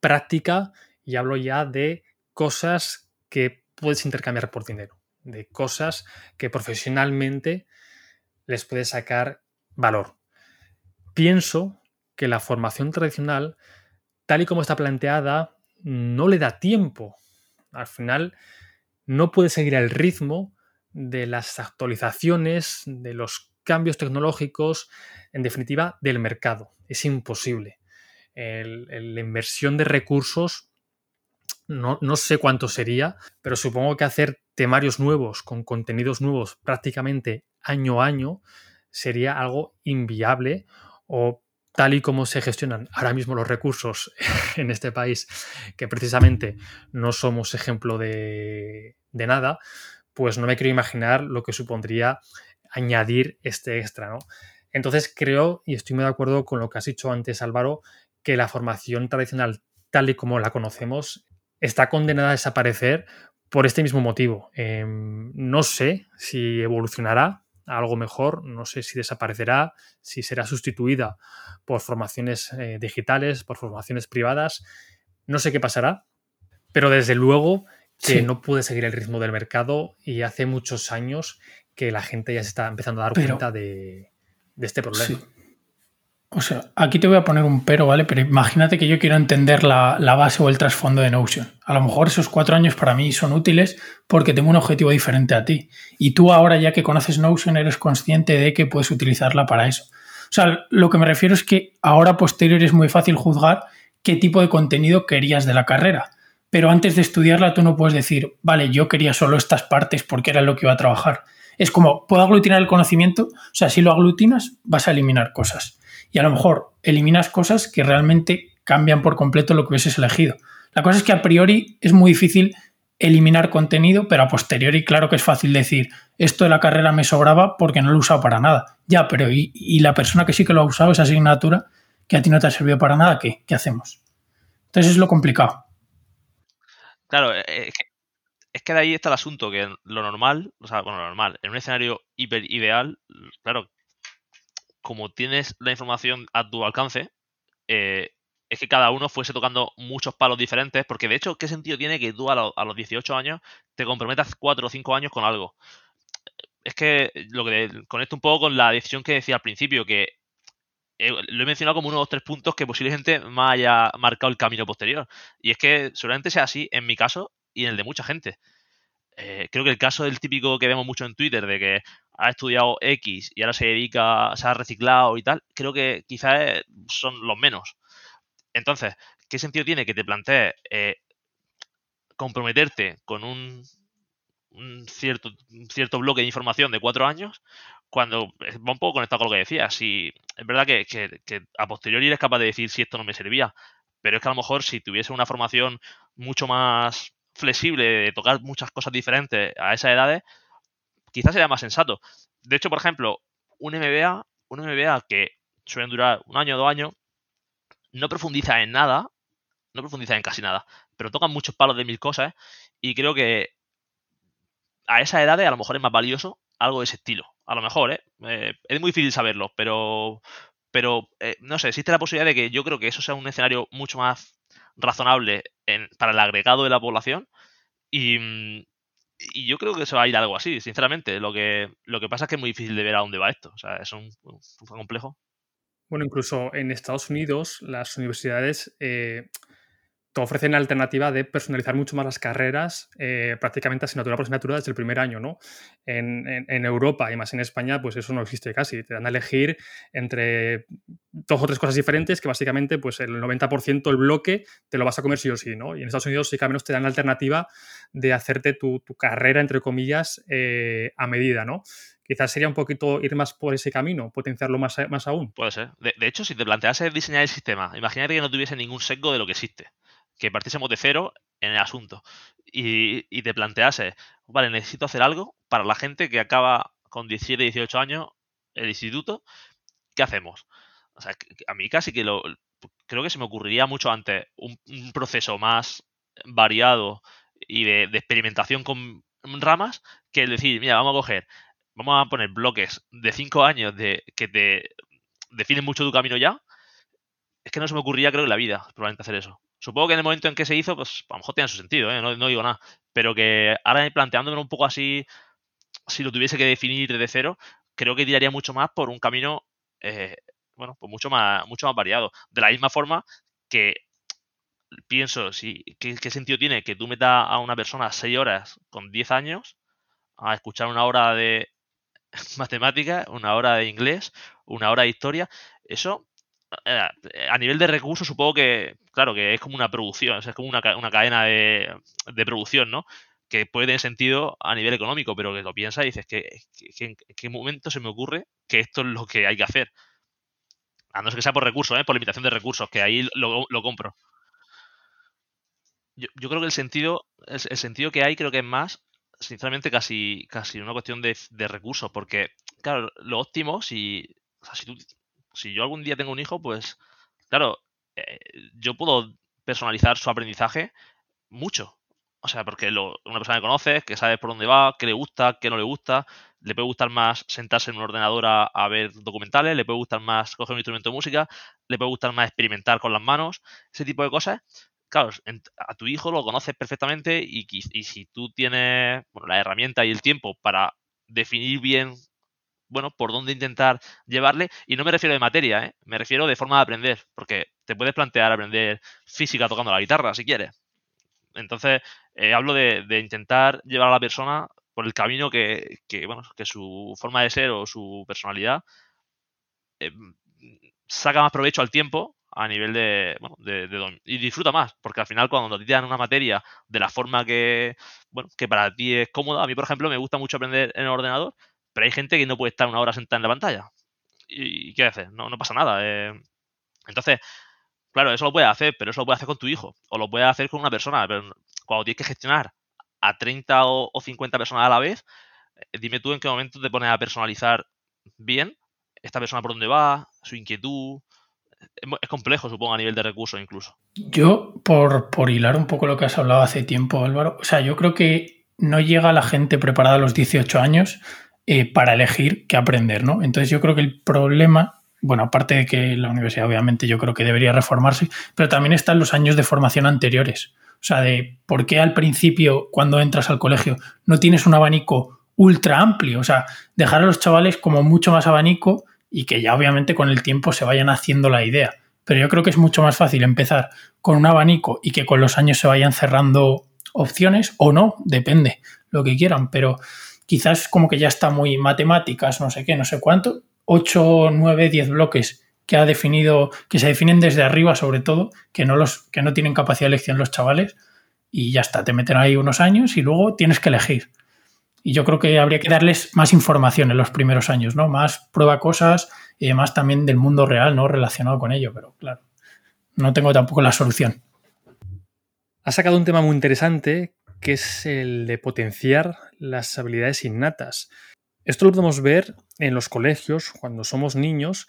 práctica y hablo ya de cosas que puedes intercambiar por dinero, de cosas que profesionalmente les puedes sacar valor. Pienso que la formación tradicional, tal y como está planteada, no le da tiempo. Al final, no puede seguir el ritmo de las actualizaciones, de los cambios tecnológicos, en definitiva, del mercado. Es imposible. la inversión de recursos no, sé cuánto sería, pero supongo que hacer temarios nuevos con contenidos nuevos prácticamente año a año sería algo inviable o tal y como se gestionan ahora mismo los recursos (laughs) en este país, que precisamente no somos ejemplo de, de nada, pues no me quiero imaginar lo que supondría añadir este extra, ¿no? Entonces creo, y estoy muy de acuerdo con lo que has dicho antes, Álvaro, que la formación tradicional tal y como la conocemos está condenada a desaparecer por este mismo motivo. Em, no sé si evolucionará a algo mejor, no sé si desaparecerá, si será sustituida por formaciones eh, digitales, por formaciones privadas, no sé qué pasará, pero desde luego que no puede seguir el ritmo del mercado y hace muchos años que la gente ya se está empezando a dar cuenta de, este problema. O sea, aquí te voy a poner un pero, ¿vale? Pero imagínate que yo quiero entender la, base o el trasfondo de Notion. A lo mejor esos cuatro años para mí son útiles porque tengo un objetivo diferente a ti. Y tú ahora, ya que conoces Notion, eres consciente de que puedes utilizarla para eso. O sea, lo que me refiero es que ahora posterior es muy fácil juzgar qué tipo de contenido querías de la carrera. Pero antes de estudiarla tú no puedes decir, vale, yo quería solo estas partes porque era lo que iba a trabajar. Es como, ¿puedo aglutinar el conocimiento? O sea, si lo aglutinas, vas a eliminar cosas y a lo mejor eliminas cosas que realmente cambian por completo lo que hubieses elegido. La cosa es que a priori es muy difícil eliminar contenido, pero a posteriori claro que es fácil decir, esto de la carrera me sobraba porque no lo he usado para nada. Ya, pero ¿y, la persona que sí que lo ha usado, esa asignatura, que a ti no te ha servido para nada, ¿qué, ¿Qué hacemos? Entonces es lo complicado. Claro, eh, eh, es que de ahí está el asunto, que lo normal, o sea, bueno, lo normal, en un escenario hiper ideal, claro, como tienes la información a tu alcance, eh, es que cada uno fuese tocando muchos palos diferentes, porque de hecho, ¿qué sentido tiene que tú a, los 18 años te comprometas 4 o 5 años con algo? Es que lo que conecto un poco con la decisión que decía al principio, que eh, lo he mencionado como uno de los tres puntos que posiblemente me haya marcado el camino posterior. Y es que seguramente sea así en mi caso y en el de mucha gente. Eh, creo que el caso del típico que vemos mucho en Twitter de que ha estudiado X y ahora se dedica, se ha reciclado y tal, creo que quizás son los menos. Entonces, ¿qué sentido tiene que te plantees eh, comprometerte con un, cierto, cierto bloque de información de cuatro años cuando va un poco conectado con lo que decías? Si es verdad que, que a posteriori eres capaz de decir si esto no me servía, pero es que a lo mejor si tuviese una formación mucho más flexible de tocar muchas cosas diferentes a esas edades, quizás sería más sensato. De hecho, por ejemplo, un MBA, un MBA que suelen durar un año o dos años, no profundiza en nada, no profundiza en casi nada, pero tocan muchos palos de mil cosas y creo que a esa edad a lo mejor es más valioso algo de ese estilo. A lo mejor, ¿eh? eh es muy difícil saberlo, pero, pero eh, no sé, existe la posibilidad de que yo creo que eso sea un escenario mucho más razonable para el agregado de la población y, mm, y yo creo que se va a ir algo así, sinceramente. Lo que, lo que pasa es que es muy difícil de ver a dónde va esto. O sea, es un, complejo. Bueno, incluso en Estados Unidos las universidades eh, te ofrecen la alternativa de personalizar mucho más las carreras, eh, prácticamente asignatura por asignatura desde el primer año, ¿no? En, Europa y más en España, pues eso no existe casi. Te dan a elegir entre dos o tres cosas diferentes que básicamente, pues el 90% del bloque te lo vas a comer sí o sí, ¿no? Y en Estados Unidos sí que al menos te dan la alternativa de hacerte tu, carrera, entre comillas, eh, a medida, ¿no? quizás sería un poquito ir más por ese camino, potenciarlo más, más aún. Puede ser. De, de, hecho, si te plantease diseñar el sistema, imagínate que no tuviese ningún sesgo de lo que existe que partiésemos de cero en el asunto y, y te plantease, vale, necesito hacer algo para la gente que acaba con 17, 18 años el instituto, ¿qué hacemos? O sea, a mí casi que lo creo que se me ocurriría mucho antes un, proceso más variado y de, experimentación con ramas que el decir, mira, vamos a coger, vamos a poner bloques de 5 años de que te definen mucho tu camino ya. Es que no se me ocurría, creo, en la vida, probablemente hacer eso. Supongo que en el momento en que se hizo, pues a lo mejor tiene su sentido, ¿eh? no, digo nada. Pero que ahora planteándome un poco así, si lo tuviese que definir desde cero, creo que tiraría mucho más por un camino, eh, bueno, pues mucho más, mucho más variado. De la misma forma que pienso, si, ¿qué, sentido tiene que tú metas a una persona 6 horas con 10 años a escuchar una hora de (laughs) matemáticas, una hora de inglés, una hora de historia? Eso a nivel de recursos supongo que, claro, que es como una producción, es como una, cadena de, producción, ¿no? Que puede tener sentido a nivel económico, pero que lo piensas y dices, que, ¿en qué momento se me ocurre que esto es lo que hay que hacer? A no ser que sea por recursos, ¿eh? por limitación de recursos, que ahí lo, compro. Yo, creo que el sentido, el, sentido que hay creo que es más, sinceramente, casi, casi una cuestión de, recursos, porque, claro, lo óptimo, si, si tú si yo algún día tengo un hijo, pues claro, eh, yo puedo personalizar su aprendizaje mucho. O sea, porque una persona que conoces, que sabe por dónde va, qué le gusta, qué no le gusta, le puede gustar más sentarse en un ordenador a, ver documentales, le puede gustar más coger un instrumento de música, le puede gustar más experimentar con las manos, ese tipo de cosas. Claro, a tu hijo lo conoces perfectamente y, y si tú tienes bueno, la herramienta y el tiempo para definir bien bueno, por dónde intentar llevarle. Y no me refiero de materia, ¿eh? me refiero de forma de aprender, porque te puedes plantear aprender física tocando la guitarra si quieres. Entonces, eh, hablo de, intentar llevar a la persona por el camino que, bueno, que su forma de ser o su personalidad eh, saca más provecho al tiempo a nivel de, bueno, de, y disfruta más, porque al final cuando te dan una materia de la forma que, bueno, que para ti es cómoda, a mí por ejemplo me gusta mucho aprender en el ordenador, pero hay gente que no puede estar una hora sentada en la pantalla. ¿Y qué haces? No, no pasa nada. Eh. Entonces, claro, eso lo puedes hacer, pero eso lo puedes hacer con tu hijo, o lo puedes hacer con una persona, pero cuando tienes que gestionar a 30 o, o 50 personas a la vez, eh, dime tú en qué momento te pones a personalizar bien esta persona por dónde va, su inquietud, es complejo, supongo, a nivel de recursos incluso. Yo, por, por hilar un poco lo que has hablado hace tiempo, Álvaro, o sea, yo creo que no llega la gente preparada a los 18 años eh, para elegir qué aprender, ¿no? Entonces yo creo que el problema, bueno, aparte de que la universidad obviamente yo creo que debería reformarse, pero también están los años de formación anteriores. O sea, de por qué al principio, cuando entras al colegio, no tienes un abanico ultra amplio. O sea, dejar a los chavales como mucho más abanico y que ya obviamente con el tiempo se vayan haciendo la idea. Pero yo creo que es mucho más fácil empezar con un abanico y que con los años se vayan cerrando opciones o no, depende, lo que quieran, pero quizás como que ya está muy matemáticas, no sé qué, no sé cuánto, 8, 9, 10 bloques que ha definido, que se definen desde arriba sobre todo, que no, los, que no tienen capacidad de elección los chavales, y ya está, te meten ahí unos años y luego tienes que elegir. Y yo creo que habría que darles más información en los primeros años, ¿no? Más prueba cosas y además también del mundo real, ¿no? Relacionado con ello, pero claro, no tengo tampoco la solución. Ha sacado un tema muy interesante que es el de potenciar las habilidades innatas. Esto lo podemos ver en los colegios cuando somos niños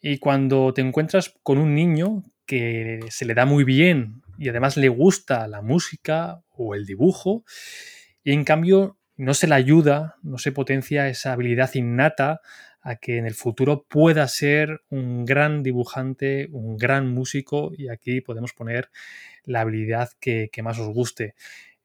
y cuando te encuentras con un niño que se le da muy bien y además le gusta la música o el dibujo y en cambio no se le ayuda, no se potencia esa habilidad innata a que en el futuro pueda ser un gran dibujante, un gran músico, y aquí podemos poner la habilidad que, más os guste.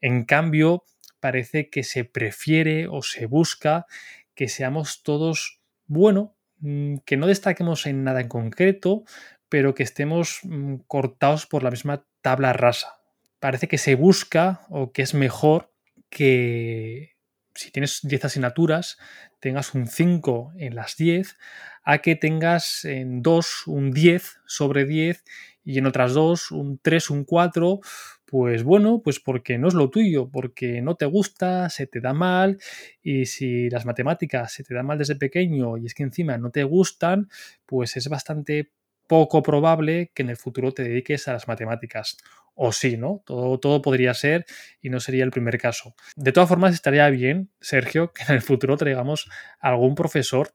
En cambio, parece que se prefiere o se busca que seamos todos, bueno, mm, que no destaquemos en nada en concreto, pero que estemos mm, cortados por la misma tabla rasa. Parece que se busca o que es mejor que si tienes 10 asignaturas, tengas un 5 en las 10, a que tengas en 2 un 10 sobre 10 y en otras 2 un 3, un 4, pues bueno, pues porque no es lo tuyo, porque no te gusta, se te da mal y si las matemáticas se te dan mal desde pequeño y es que encima no te gustan, pues es bastante poco probable que en el futuro te dediques a las matemáticas o sí, ¿no? Todo, todo podría ser y no sería el primer caso. De todas formas, estaría bien, Sergio, que en el futuro traigamos algún profesor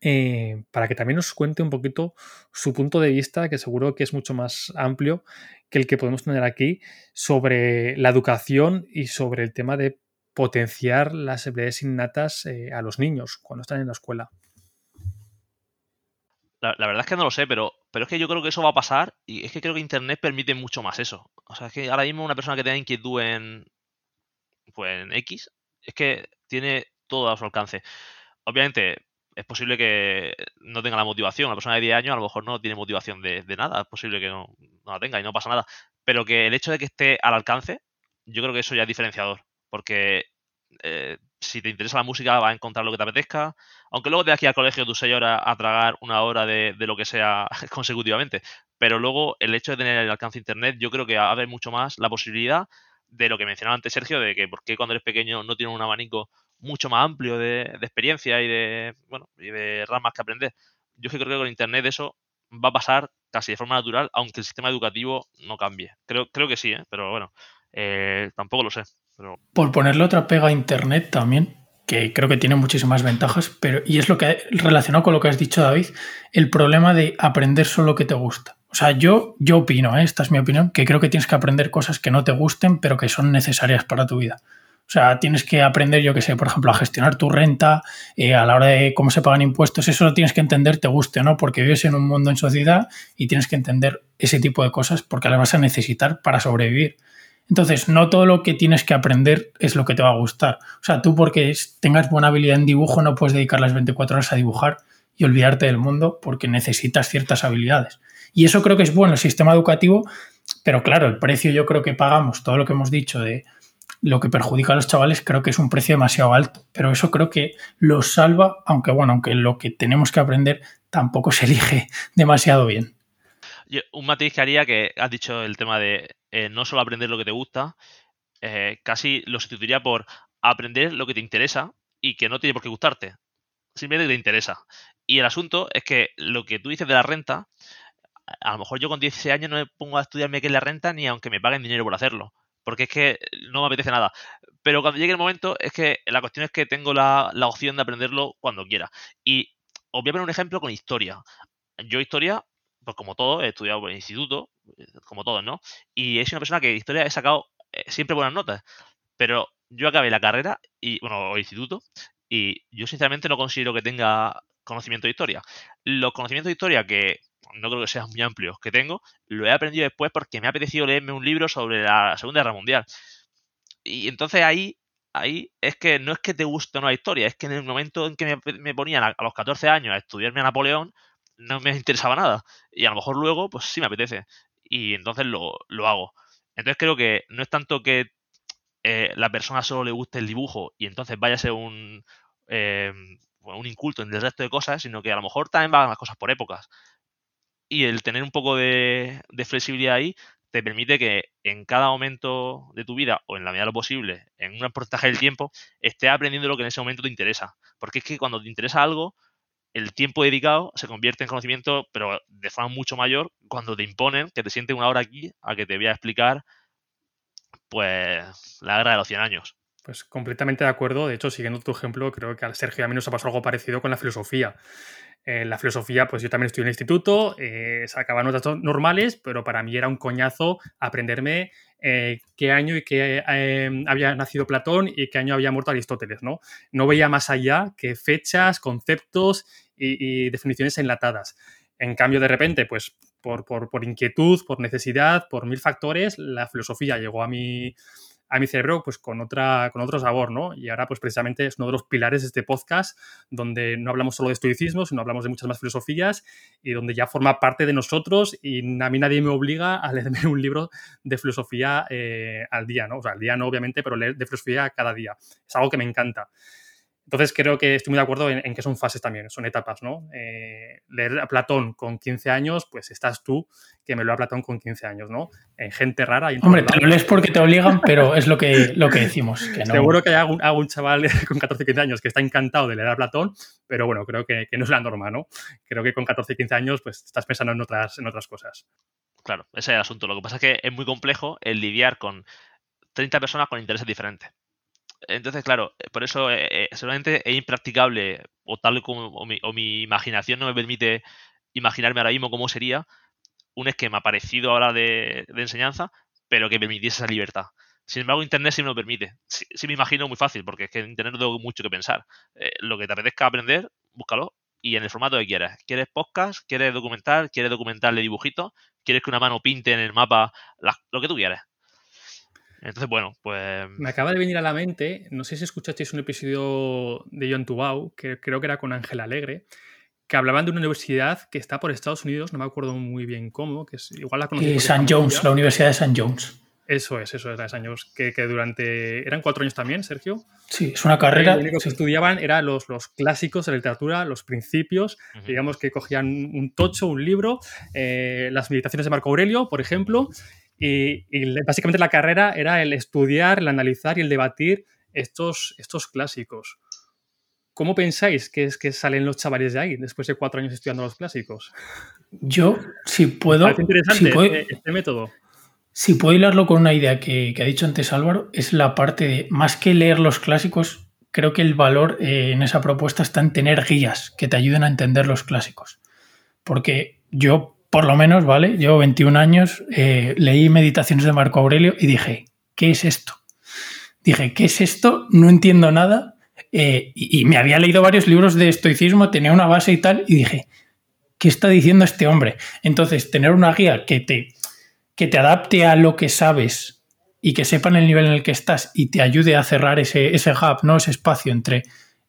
eh, para que también nos cuente un poquito su punto de vista, que seguro que es mucho más amplio que el que podemos tener aquí, sobre la educación y sobre el tema de potenciar las habilidades innatas eh, a los niños cuando están en la escuela. La, verdad es que no lo sé, pero, pero es que yo creo que eso va a pasar y es que creo que Internet permite mucho más eso. O sea, es que ahora mismo una persona que tenga inquietud en, pues, en X es que tiene todo a su alcance. Obviamente, es posible que no tenga la motivación. Una persona de 10 años a lo mejor no tiene motivación de, nada. Es posible que no, la tenga y no pasa nada. Pero que el hecho de que esté al alcance, yo creo que eso ya es diferenciador. Porque eh, si te interesa la música, vas a encontrar lo que te apetezca. Aunque luego te aquí al colegio tus 6 horas a tragar una hora de, lo que sea (laughs) consecutivamente. Pero luego el hecho de tener el alcance de internet, yo creo que abre mucho más la posibilidad de lo que mencionaba antes Sergio, de que porque cuando eres pequeño no tienes un abanico mucho más amplio de, experiencia y de bueno y de ramas que aprender. Yo creo que con internet eso va a pasar casi de forma natural, aunque el sistema educativo no cambie. Creo, creo que sí, ¿eh? pero bueno, eh, tampoco lo sé. Por ponerle otra pega a Internet también, que creo que tiene muchísimas ventajas, pero y es lo que relacionado con lo que has dicho David, el problema de aprender solo lo que te gusta. O sea, yo, yo opino, ¿eh? esta es mi opinión, que creo que tienes que aprender cosas que no te gusten, pero que son necesarias para tu vida. O sea, tienes que aprender, yo que sé, por ejemplo, a gestionar tu renta, eh, a la hora de cómo se pagan impuestos, eso lo tienes que entender, te guste o no, porque vives en un mundo en sociedad y tienes que entender ese tipo de cosas porque las vas a necesitar para sobrevivir. Entonces, no todo lo que tienes que aprender es lo que te va a gustar. O sea, tú porque tengas buena habilidad en dibujo no puedes dedicar las 24 horas a dibujar y olvidarte del mundo porque necesitas ciertas habilidades. Y eso creo que es bueno el sistema educativo, pero claro, el precio yo creo que pagamos, todo lo que hemos dicho de lo que perjudica a los chavales, creo que es un precio demasiado alto. Pero eso creo que lo salva, aunque bueno, aunque lo que tenemos que aprender tampoco se elige (laughs) demasiado bien. un matiz que haría que has dicho el tema de eh, no solo aprender lo que te gusta, eh, casi lo sustituiría por aprender lo que te interesa y que no tiene por qué gustarte. Simplemente te interesa. Y el asunto es que lo que tú dices de la renta, a lo mejor yo con 16 años no me pongo a estudiarme qué es la renta ni aunque me paguen dinero por hacerlo. Porque es que no me apetece nada. Pero cuando llegue el momento, es que la cuestión es que tengo la, opción de aprenderlo cuando quiera. Y os voy a poner un ejemplo con historia. Yo historia pues como todo, he estudiado en instituto, como todos, ¿no? Y es una persona que historia he sacado eh, siempre buenas notas. Pero yo acabé la carrera y, bueno, el instituto, y yo sinceramente no considero que tenga conocimiento de historia. Los conocimientos de historia que no creo que sean muy amplios que tengo, lo he aprendido después porque me ha apetecido leerme un libro sobre la Segunda Guerra Mundial. Y entonces ahí, ahí es que no es que te guste una historia, es que en el momento en que me, ponían a, los 14 años a estudiarme a Napoleón, no me interesaba nada. Y a lo mejor luego, pues sí me apetece. Y entonces lo, hago. Entonces creo que no es tanto que eh, la persona solo le guste el dibujo y entonces vaya a ser un, eh, un inculto en el resto de cosas, sino que a lo mejor también van las cosas por épocas. Y el tener un poco de, flexibilidad ahí te permite que en cada momento de tu vida o en la medida de lo posible, en un porcentaje del tiempo, estés aprendiendo lo que en ese momento te interesa. Porque es que cuando te interesa algo, el tiempo dedicado se convierte en conocimiento, pero de forma mucho mayor cuando te imponen que te sientes una hora aquí a que te voy a explicar, pues, la guerra de los 100 años. Pues completamente de acuerdo. De hecho, siguiendo tu ejemplo, creo que al Sergio a mí nos ha pasado algo parecido con la filosofía. Eh, la filosofía, pues yo también estudié en el instituto, eh, sacaba notas normales, pero para mí era un coñazo aprenderme eh, qué año y qué había nacido Platón y qué año había muerto Aristóteles, ¿no? No veía más allá que fechas, conceptos y, definiciones enlatadas. En cambio, de repente, pues por, por, inquietud, por necesidad, por mil factores, la filosofía llegó a mi, a mi cerebro pues con, otra, con otro sabor, ¿no? Y ahora pues precisamente es uno de los pilares de este podcast donde no hablamos solo de estoicismo, sino hablamos de muchas más filosofías y donde ya forma parte de nosotros y a mí nadie me obliga a (laughs) leerme un libro de filosofía eh, al día, ¿no? O sea, al día no, obviamente, pero leer de filosofía cada día. Es algo que me encanta. Entonces creo que estoy muy de acuerdo en, que son fases también, son etapas, ¿no? Eh, leer a Platón con 15 años, pues estás tú que me lo a Platón con 15 años, ¿no? En gente rara. Y Hombre, te lo lees porque te obligan, pero es lo que, lo que decimos. Seguro que hay algún, chaval (laughs) con 14 15 años que está encantado de leer a Platón, pero bueno, creo que, no es la norma, ¿no? Creo que con 14 15 años pues estás pensando en otras, en otras cosas. Claro, ese es el asunto. Lo que pasa es que es muy complejo el lidiar con 30 personas con intereses diferentes. Entonces, claro, eh, por eso eh, eh, seguramente es impracticable, o tal como o mi, imaginación no me permite imaginarme ahora mismo cómo sería un esquema parecido ahora de, de enseñanza, pero que permitiese esa libertad. Sin embargo, Internet sí me lo permite. Sí, me imagino muy fácil, porque es que en Internet no tengo mucho que pensar. lo que te apetezca aprender, búscalo y en el formato que quieras. ¿Quieres podcast? ¿Quieres documental? ¿Quieres documental de dibujitos? ¿Quieres que una mano pinte en el mapa? lo que tú quieras. Entonces, bueno, pues. Me acaba de venir a la mente, no sé si escuchasteis un episodio de John Tubau, que creo que era con Ángel Alegre, que hablaban de una universidad que está por Estados Unidos, no me acuerdo muy bien cómo, que es igual la conocí. San Jones, la Universidad de San Jones. Eso es, eso es, de San Jones, que, durante. ¿Eran cuatro años también, Sergio? Sí, es una carrera. Lo único que estudiaban eran los, los clásicos de la literatura, los principios, digamos que cogían un tocho, un libro, eh, las meditaciones de Marco Aurelio, por ejemplo, y, básicamente la carrera era el estudiar, el analizar y el debatir estos, estos clásicos. ¿Cómo pensáis que es que salen los chavales de ahí después de cuatro años estudiando los clásicos? Yo, si puedo. interesante este, este, método. Si puedo hilarlo con una idea que, ha dicho antes Álvaro, es la parte de más que leer los clásicos, creo que el valor eh, en esa propuesta está en tener guías que te ayuden a entender los clásicos. Porque yo por lo menos, ¿vale? Yo 21 años, eh, leí Meditaciones de Marco Aurelio y dije, ¿qué es esto? Dije, ¿qué es esto? No entiendo nada. Eh, y, me había leído varios libros de estoicismo, tenía una base y tal, y dije, ¿qué está diciendo este hombre? Entonces, tener una guía que te, que te adapte a lo que sabes y que sepan el nivel en el que estás y te ayude a cerrar ese, ese gap, ¿no? ese espacio entre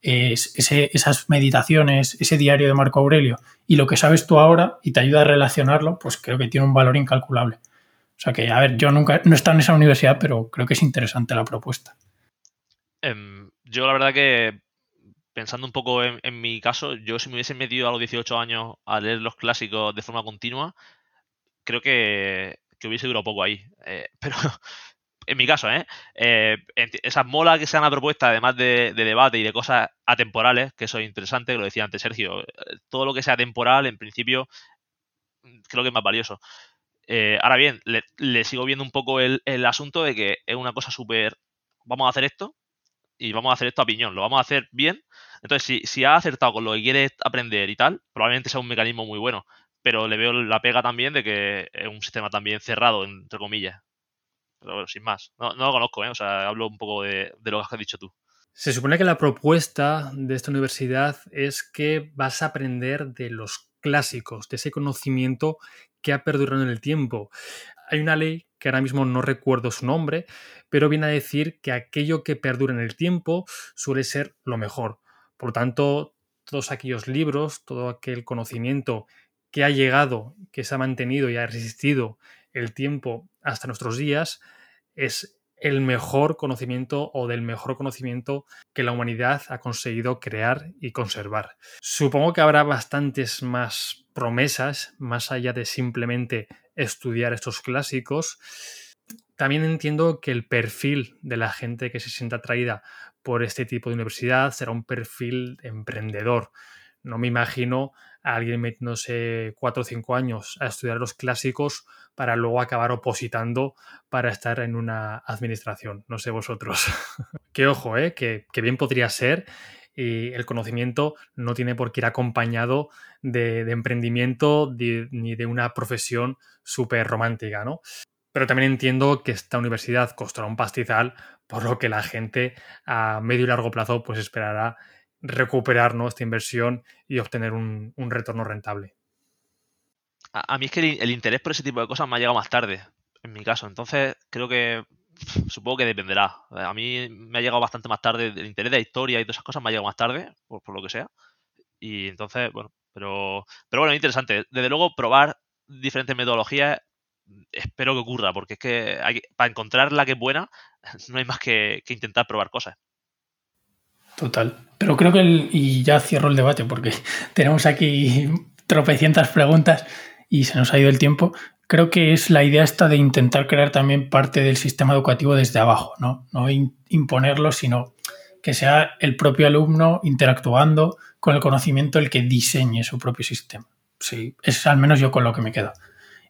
esas meditaciones, ese diario de Marco Aurelio y lo que sabes tú ahora y te ayuda a relacionarlo, pues creo que tiene un valor incalculable. O sea que, a ver, yo nunca no he estado en esa universidad, pero creo que es interesante la propuesta. Em, yo la verdad que pensando un poco en, mi caso, yo si me hubiese metido a los 18 años a leer los clásicos de forma continua, creo que, hubiese durado poco ahí. Eh, (laughs) pero en mi caso, ¿eh? eh esas molas que sean la propuesta, además de, debate y de cosas atemporales, que eso es interesante, que lo decía antes Sergio, eh, todo lo que sea temporal, en principio, creo que es más valioso. ahora bien, le, sigo viendo un poco el, el asunto de que es una cosa súper, vamos a hacer esto y vamos a hacer esto a piñón, lo vamos a hacer bien entonces, si, si ha acertado con lo que quiere aprender y tal, probablemente sea un mecanismo muy bueno. Pero le veo la pega también de que es un sistema también cerrado, entre comillas. Pero bueno, sin más. No, lo conozco, ¿eh? O sea, hablo un poco de, lo que has dicho tú. Se supone que la propuesta de esta universidad es que vas a aprender de los clásicos, de ese conocimiento que ha perdurado en el tiempo. Hay una ley que ahora mismo no recuerdo su nombre, pero viene a decir que aquello que perdura en el tiempo suele ser lo mejor. Por lo tanto, todos aquellos libros, todo aquel conocimiento que ha llegado, que se ha mantenido y ha resistido el tiempo hasta nuestros días, es el mejor conocimiento o del mejor conocimiento que la humanidad ha conseguido crear y conservar. Supongo que habrá bastantes más promesas, más allá de simplemente estudiar estos clásicos. También entiendo que el perfil de la gente que se sienta atraída por este tipo de universidad será un perfil emprendedor. No me imagino a alguien metiéndose cuatro o cinco años a estudiar los clásicos para luego acabar opositando para estar en una administración. No sé vosotros. (laughs) Qué ojo, ¿eh? Que, bien podría ser y el conocimiento no tiene por qué ir acompañado de, emprendimiento ni de una profesión súper romántica, ¿no? Pero también entiendo que esta universidad costará un pastizal, por lo que la gente a medio y largo plazo pues esperará recuperar esta inversión y obtener un, retorno rentable. A, mí es que el, interés por ese tipo de cosas me ha llegado más tarde, en mi caso. Entonces, creo que supongo que dependerá. A mí me ha llegado bastante más tarde. El interés de la historia y todas esas cosas me ha llegado más tarde, por, lo que sea. Y entonces, bueno, pero, pero bueno, interesante. Desde luego, probar diferentes metodologías espero que ocurra, porque es que para encontrar la que es buena, (laughs) no hay más que, intentar probar cosas. Total. Pero creo que, y ya cierro el debate, porque (laughs) tenemos aquí tropecientas preguntas y se nos ha ido el tiempo. Creo que es la idea esta de intentar crear también parte del sistema educativo desde abajo, ¿no? No imponerlo, sino que sea el propio alumno interactuando con el conocimiento el que diseñe su propio sistema. Sí, es al menos yo con lo que me quedo.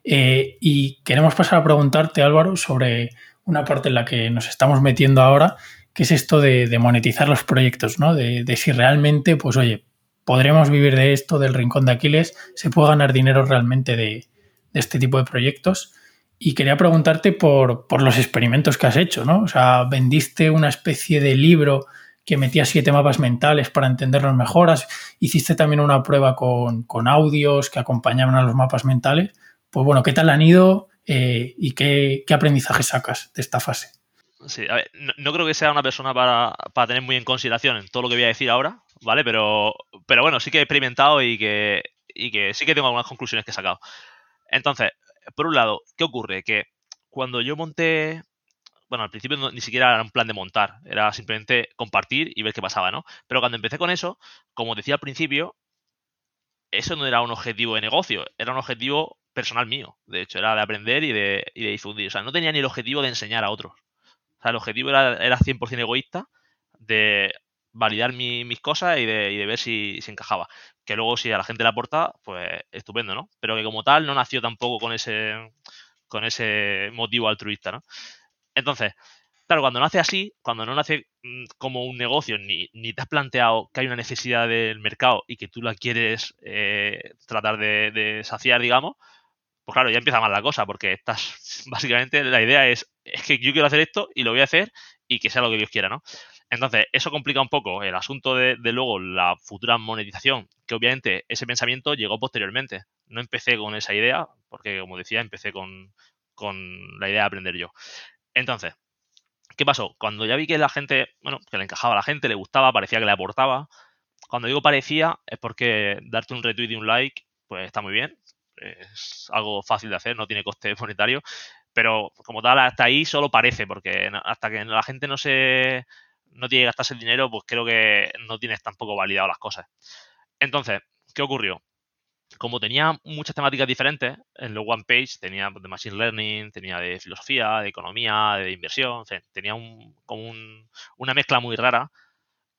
Eh, y queremos pasar a preguntarte, Álvaro, sobre una parte en la que nos estamos metiendo ahora, que es esto de, monetizar los proyectos, ¿no? De, si realmente, pues oye, podremos vivir de esto, del rincón de Aquiles, se puede ganar dinero realmente de, este tipo de proyectos. Y quería preguntarte por, los experimentos que has hecho, ¿no? O sea, vendiste una especie de libro que metía siete mapas mentales para entenderlos mejor. Hiciste también una prueba con, audios que acompañaban a los mapas mentales pues bueno, ¿qué tal han ido eh, y qué, aprendizaje sacas de esta fase? Sí, a ver, no, creo que sea una persona para, tener muy en consideración en todo lo que voy a decir ahora, ¿vale? Pero, pero bueno, sí que he experimentado y que, y que sí que tengo algunas conclusiones que he sacado. Entonces, por un lado, ¿qué ocurre? Que cuando yo monté, bueno, al principio ni siquiera era un plan de montar, era simplemente compartir y ver qué pasaba, ¿no? Pero cuando empecé con eso, como decía al principio, eso no era un objetivo de negocio, era un objetivo personal mío. De hecho, era de aprender y de, y de difundir. O sea, no tenía ni el objetivo de enseñar a otros. O sea, el objetivo era, era 100% egoísta de validar mis cosas y de, y de ver si, si, encajaba. Que luego si a la gente le aporta, pues estupendo, ¿no? Pero que como tal no nació tampoco con ese, con ese motivo altruista, ¿no? Entonces, claro, cuando nace así, cuando no nace mm, como un negocio, ni, ni te has planteado que hay una necesidad del mercado y que tú la quieres eh, tratar de, de saciar, digamos, pues claro, ya empieza mal la cosa, porque estás, (laughs) básicamente la idea es, es que yo quiero hacer esto y lo voy a hacer y que sea lo que Dios quiera, ¿no? Entonces, eso complica un poco el asunto de, luego la futura monetización, que obviamente ese pensamiento llegó posteriormente. No empecé con esa idea, porque como decía, empecé con, con la idea de aprender yo. Entonces, ¿qué pasó? Cuando ya vi que la gente, bueno, que le encajaba a la gente, le gustaba, parecía que le aportaba. Cuando digo parecía, es porque darte un retweet y un like, pues está muy bien. Es algo fácil de hacer, no tiene coste (laughs) monetario. Pero como tal, hasta ahí solo parece, porque hasta que la gente no se no tiene que gastarse el dinero, pues creo que no tienes tampoco validado las cosas. Entonces, ¿qué ocurrió? Como tenía muchas temáticas diferentes, en lo One Page tenía de Machine Learning, tenía de filosofía, de economía, de inversión, tenía un, como una mezcla muy rara,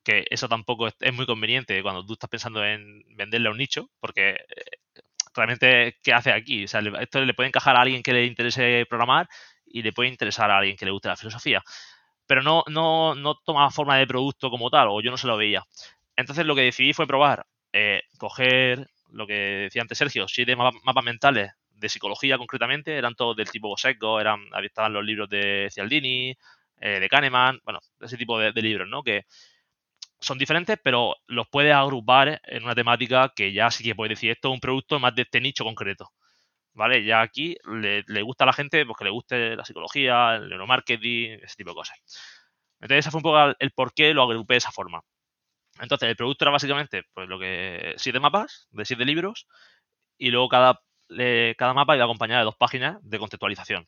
que eso tampoco es, muy conveniente cuando tú estás pensando en venderle a un nicho, porque eh, realmente, ¿qué hace aquí? O sea, esto le puede encajar a alguien que le interese programar y le puede interesar a alguien que le guste la filosofía pero no, no, no tomaba forma de producto como tal, o yo no se lo veía. Entonces lo que decidí fue probar, eh, coger lo que decía antes Sergio, siete mapas, mentales de psicología concretamente, eran todos del tipo Bosecco, eran, estaban los libros de Cialdini, eh, de Kahneman, bueno, ese tipo de, libros, ¿no? Que son diferentes, pero los puedes agrupar en una temática que ya sí que puedes decir, esto es un producto más de este nicho concreto. ¿vale? Ya aquí le, gusta a la gente porque le guste la psicología, el neuromarketing, ese tipo de cosas. Entonces, ese fue un poco el por qué lo agrupé de esa forma. Entonces, el producto era básicamente, pues lo que, siete mapas de siete libros y luego cada, cada mapa iba acompañado de dos páginas de contextualización.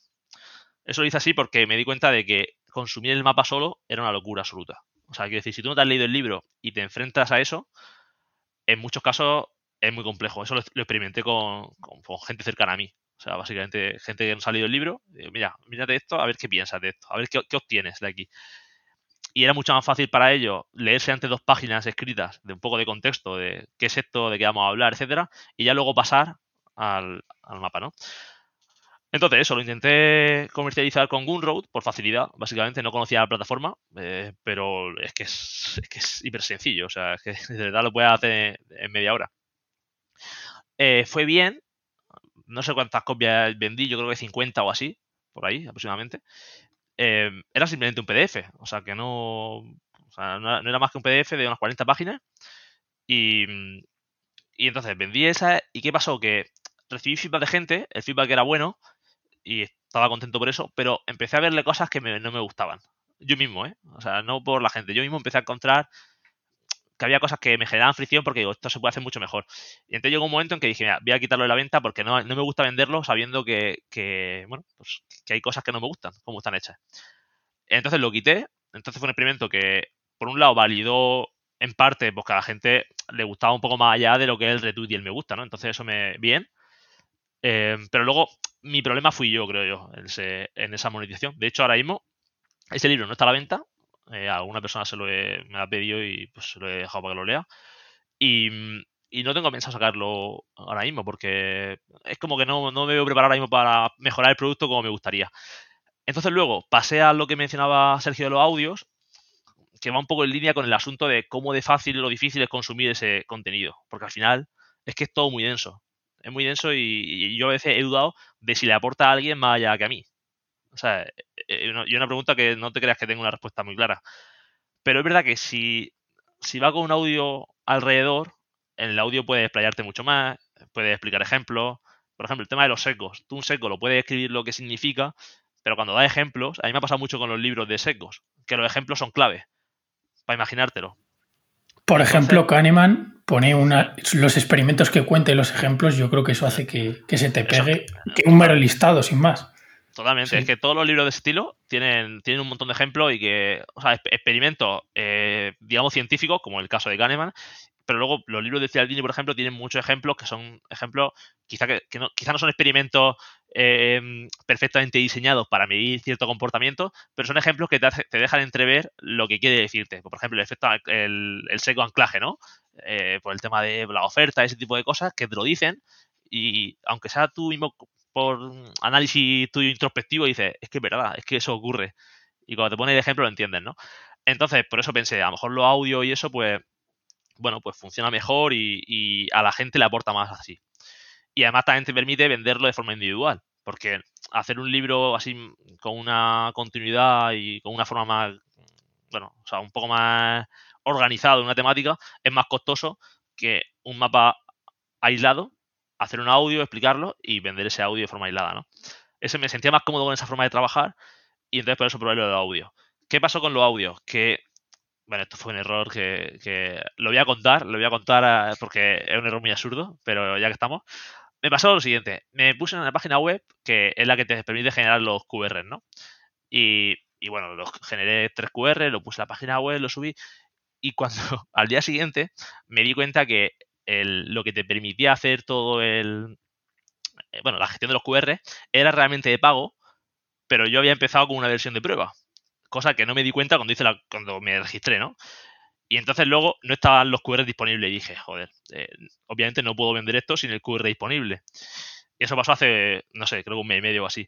Eso lo hice así porque me di cuenta de que consumir el mapa solo era una locura absoluta. O sea, quiero decir, si tú no te has leído el libro y te enfrentas a eso, en muchos casos es muy complejo. Eso lo, experimenté con, gente cercana a mí. O sea, básicamente gente que no ha salido el libro. mira, mírate esto, a ver qué piensas de esto, a ver qué, obtienes de aquí. Y era mucho más fácil para ellos leerse antes dos páginas escritas de un poco de contexto, de qué es esto, de qué vamos a hablar, etcétera, y ya luego pasar al, mapa, ¿no? Entonces, eso, lo intenté comercializar con Gunroad por facilidad. Básicamente no conocía la plataforma, eh, pero es que es, que es hiper sencillo. O sea, es que (laughs) de verdad lo puedes hacer en media hora. Eh, fue bien. No sé cuántas copias vendí, yo creo que 50 o así, por ahí aproximadamente. Eh, era simplemente un PDF, o sea que no, o sea, no, era más que un PDF de unas 40 páginas. Y, y entonces vendí esa. ¿Y qué pasó? Que recibí feedback de gente, el feedback era bueno y estaba contento por eso, pero empecé a verle cosas que no me gustaban. Yo mismo, ¿eh? O sea, no por la gente. Yo mismo empecé a encontrar que había cosas que me generaban fricción porque digo, esto se puede hacer mucho mejor. Y entonces llegó un momento en que dije, mira, voy a quitarlo de la venta porque no, me gusta venderlo sabiendo que, bueno, pues, que hay cosas que no me gustan, como están hechas. Entonces lo quité. Entonces fue un experimento que, por un lado, validó en parte porque a la gente le gustaba un poco más allá de lo que es el retweet y el me gusta, ¿no? Entonces eso me... bien. Eh, pero luego mi problema fui yo, creo yo, en, en esa monetización. De hecho, ahora mismo, ese libro no está a la venta, eh, alguna persona se lo he, me ha pedido y pues se lo he dejado para que lo lea. Y, no tengo pensado sacarlo ahora mismo porque es como que no, no me veo preparado ahora mismo para mejorar el producto como me gustaría. Entonces luego pasé a lo que mencionaba Sergio de los audios, que va un poco en línea con el asunto de cómo de fácil o difícil es consumir ese contenido. Porque al final es que es todo muy denso. Es muy denso y, yo a veces he dudado de si le aporta a alguien más allá que a mí. O sea, eh, eh, y una pregunta que no te creas que tengo una respuesta muy clara. Pero es verdad que si, si va con un audio alrededor, en el audio puedes explayarte mucho más, puedes explicar ejemplos. Por ejemplo, el tema de los secos. Tú un seco lo puedes escribir lo que significa, pero cuando da ejemplos, a mí me ha pasado mucho con los libros de secos, que los ejemplos son clave para imaginártelo. Por ejemplo, Kahneman pone una, los experimentos que cuenta y los ejemplos, yo creo que eso hace que, se te pegue que un mero listado, sin más. Totalmente. Es que todos los libros de estilo tienen, tienen un montón de ejemplos y que, o sea, experimentos, eh, digamos, científicos, como el caso de Kahneman, pero luego los libros de Cialdini, por ejemplo, tienen muchos ejemplos que son ejemplos, quizá que, no, quizá no son experimentos eh, perfectamente diseñados para medir cierto comportamiento, pero son ejemplos que te, dejan entrever lo que quiere decirte. Por ejemplo, el efecto, el, el seco anclaje, ¿no? Eh, por el tema de la oferta, ese tipo de cosas, que te lo dicen y aunque sea tú mismo por análisis tuyo introspectivo dices, es que es verdad, es que eso ocurre. Y cuando te pones el ejemplo lo entiendes, ¿no? Entonces, por eso pensé, a lo mejor lo audio y eso, pues, bueno, pues funciona mejor y, a la gente le aporta más así. Y además también te permite venderlo de forma individual, porque hacer un libro así con una continuidad y con una forma más, bueno, o sea, un poco más organizado, una temática, es más costoso que un mapa aislado hacer un audio, explicarlo y vender ese audio de forma aislada, ¿no? Ese me sentía más cómodo con esa forma de trabajar y entonces por eso probé lo de audio. ¿Qué pasó con los audios? Que, bueno, esto fue un error que, que lo voy a contar, lo voy a contar porque es un error muy absurdo, pero ya que estamos, me pasó lo siguiente. Me puse en una página web que es la que te permite generar los QR, ¿no? Y, y bueno, los generé tres QR, lo puse en la página web, lo subí. Y cuando (laughs) al día siguiente me di cuenta que lo que te permitía hacer todo el. eh, Bueno, la gestión de los QR era realmente de pago, pero yo había empezado con una versión de prueba. Cosa que no me di cuenta cuando, hice la, cuando me registré, ¿no? Y entonces luego no estaban los QR disponibles y dije, joder, eh, obviamente no puedo vender esto sin el QR disponible. Y eso pasó hace, no sé, creo que un mes y medio o así.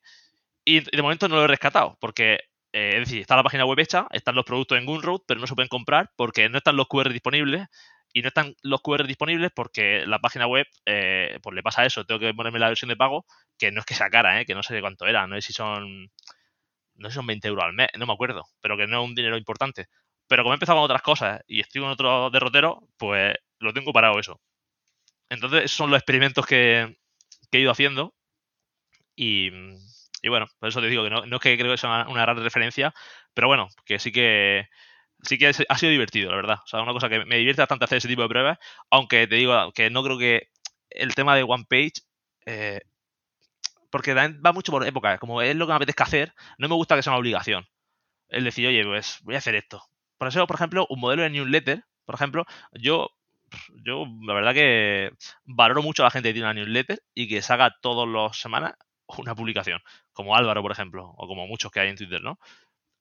Y de momento no lo he rescatado, porque, eh, es decir, está la página web hecha, están los productos en Gumroad, pero no se pueden comprar porque no están los QR disponibles. Y no están los QR disponibles porque la página web, eh, pues le pasa eso, tengo que ponerme la versión de pago, que no es que sea cara, ¿eh? que no sé cuánto era, no sé si son, no sé son 20 euros al mes, no me acuerdo, pero que no es un dinero importante. Pero como he empezado con otras cosas y estoy con otro derrotero, pues lo tengo parado eso. Entonces, esos son los experimentos que, que he ido haciendo. Y, y bueno, por eso te digo que no, no es que creo que sea una, una gran referencia, pero bueno, que sí que sí que ha sido divertido, la verdad. O sea, una cosa que me divierte bastante hacer ese tipo de pruebas, aunque te digo que no creo que el tema de One Page, eh, porque va mucho por época, como es lo que me apetezca hacer, no me gusta que sea una obligación. El decir, oye, pues voy a hacer esto. Por eso, por ejemplo, un modelo de newsletter, por ejemplo, yo, yo la verdad que valoro mucho a la gente que tiene una newsletter y que saca todas las semanas una publicación, como Álvaro, por ejemplo, o como muchos que hay en Twitter, ¿no?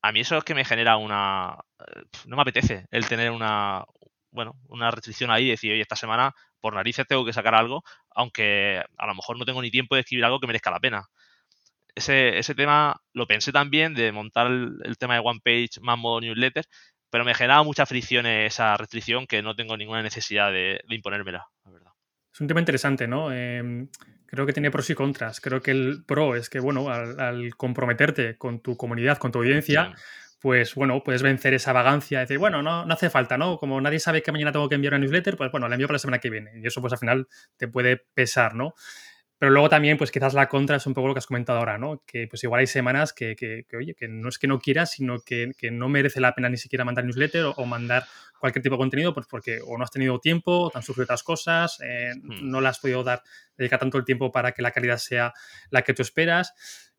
A mí eso es que me genera una... eh, No me apetece el tener una, bueno, una restricción ahí decir, oye, esta semana por narices tengo que sacar algo, aunque a lo mejor no tengo ni tiempo de escribir algo que merezca la pena. Ese, ese tema lo pensé también de montar el, el tema de One Page más modo newsletter, pero me generaba mucha fricción esa restricción que no tengo ninguna necesidad de, de imponérmela, la verdad. Es un tema interesante, ¿no? Eh, creo que tiene pros y contras. Creo que el pro es que, bueno, al, al comprometerte con tu comunidad, con tu audiencia, Sí. Pues bueno, puedes vencer esa vagancia, decir, bueno, no, no hace falta, ¿no? Como nadie sabe que mañana tengo que enviar una newsletter, pues bueno, la envío para la semana que viene. Y eso, pues al final te puede pesar, ¿no? Pero luego también, pues quizás la contra es un poco lo que has comentado ahora, ¿no? Que pues igual hay semanas que, que, que, oye, que no es que no quieras, sino que, que, no merece la pena ni siquiera mandar newsletter o, o, mandar cualquier tipo de contenido, pues porque o no has tenido tiempo, o te han surgido otras cosas, eh, hmm. no le has podido dar, dedicar tanto el tiempo para que la calidad sea la que tú esperas.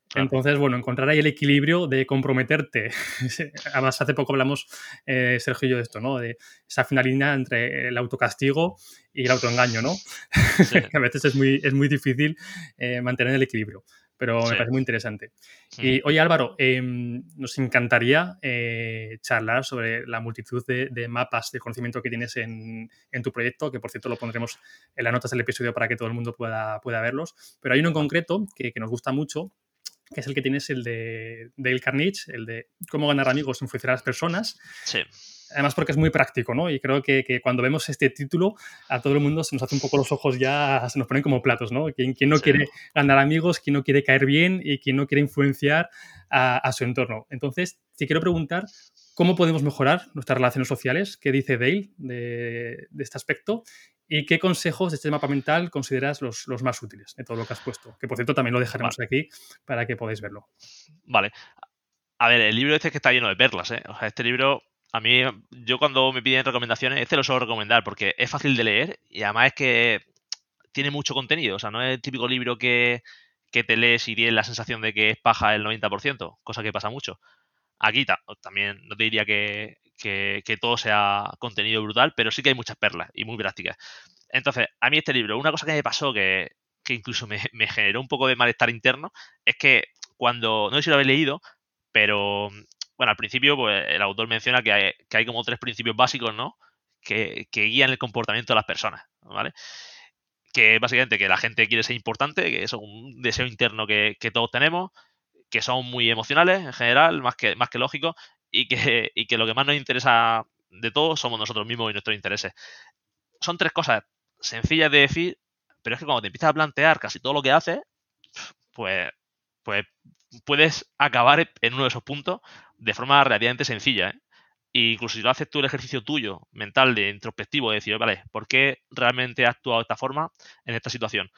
Claro. Entonces, bueno, encontrar ahí el equilibrio de comprometerte. (laughs) Además, hace poco hablamos, eh, Sergio y yo, de esto, ¿no? De esa final línea entre el autocastigo y el autoengaño, ¿no? Sí. (laughs) que a veces es muy, es muy difícil eh, mantener el equilibrio. Pero sí. me parece muy interesante. Sí. Y oye, Álvaro, eh, nos encantaría eh, charlar sobre la multitud de, de, mapas de conocimiento que tienes en, en, tu proyecto, que por cierto lo pondremos en las notas del episodio para que todo el mundo pueda, pueda verlos. Pero hay uno en concreto que, que nos gusta mucho, que es el que tienes, el de Dale Carnage, el de cómo ganar amigos sin influenciar a las personas. Sí. Además porque es muy práctico, ¿no? Y creo que, que, cuando vemos este título, a todo el mundo se nos hace un poco los ojos ya, se nos ponen como platos, ¿no? Quien, quien no sí. quiere ganar amigos, quien no quiere caer bien y quien no quiere influenciar a, a su entorno. Entonces, te quiero preguntar, ¿cómo podemos mejorar nuestras relaciones sociales? ¿Qué dice Dale de, de este aspecto? ¿Y qué consejos de este mapa mental consideras los, los, más útiles de todo lo que has puesto? Que por cierto también lo dejaremos vale. aquí para que podáis verlo. Vale. A ver, el libro este es que está lleno de perlas, ¿eh? O sea, este libro, a mí, yo cuando me piden recomendaciones, este lo suelo recomendar porque es fácil de leer y además es que tiene mucho contenido. O sea, no es el típico libro que, que te lees y tienes la sensación de que es paja el 90%, cosa que pasa mucho. Aquí ta también no te diría que, que, todo sea contenido brutal, pero sí que hay muchas perlas y muy prácticas. Entonces, a mí este libro, una cosa que me pasó que, que incluso (laughs) me, generó un poco de malestar interno, es que cuando, no sé si lo habéis leído, pero bueno, al principio pues, el autor menciona que hay, que hay como tres principios básicos, ¿no? Que, que, guían el comportamiento de las personas, ¿vale? Que básicamente que la gente quiere ser importante, que es un deseo interno que, que todos tenemos, que son muy emocionales en general, más que, más que lógicos, y que, y que lo que más nos interesa de todos somos nosotros mismos y nuestros intereses. Son tres cosas sencillas de decir, pero es que cuando te empiezas a plantear casi todo lo que haces, pues, pues puedes acabar en uno de esos puntos de forma relativamente sencilla. ¿eh? E incluso si lo haces tú el ejercicio tuyo, mental, de introspectivo, de decir, vale, ¿por qué realmente he actuado de esta forma en esta situación?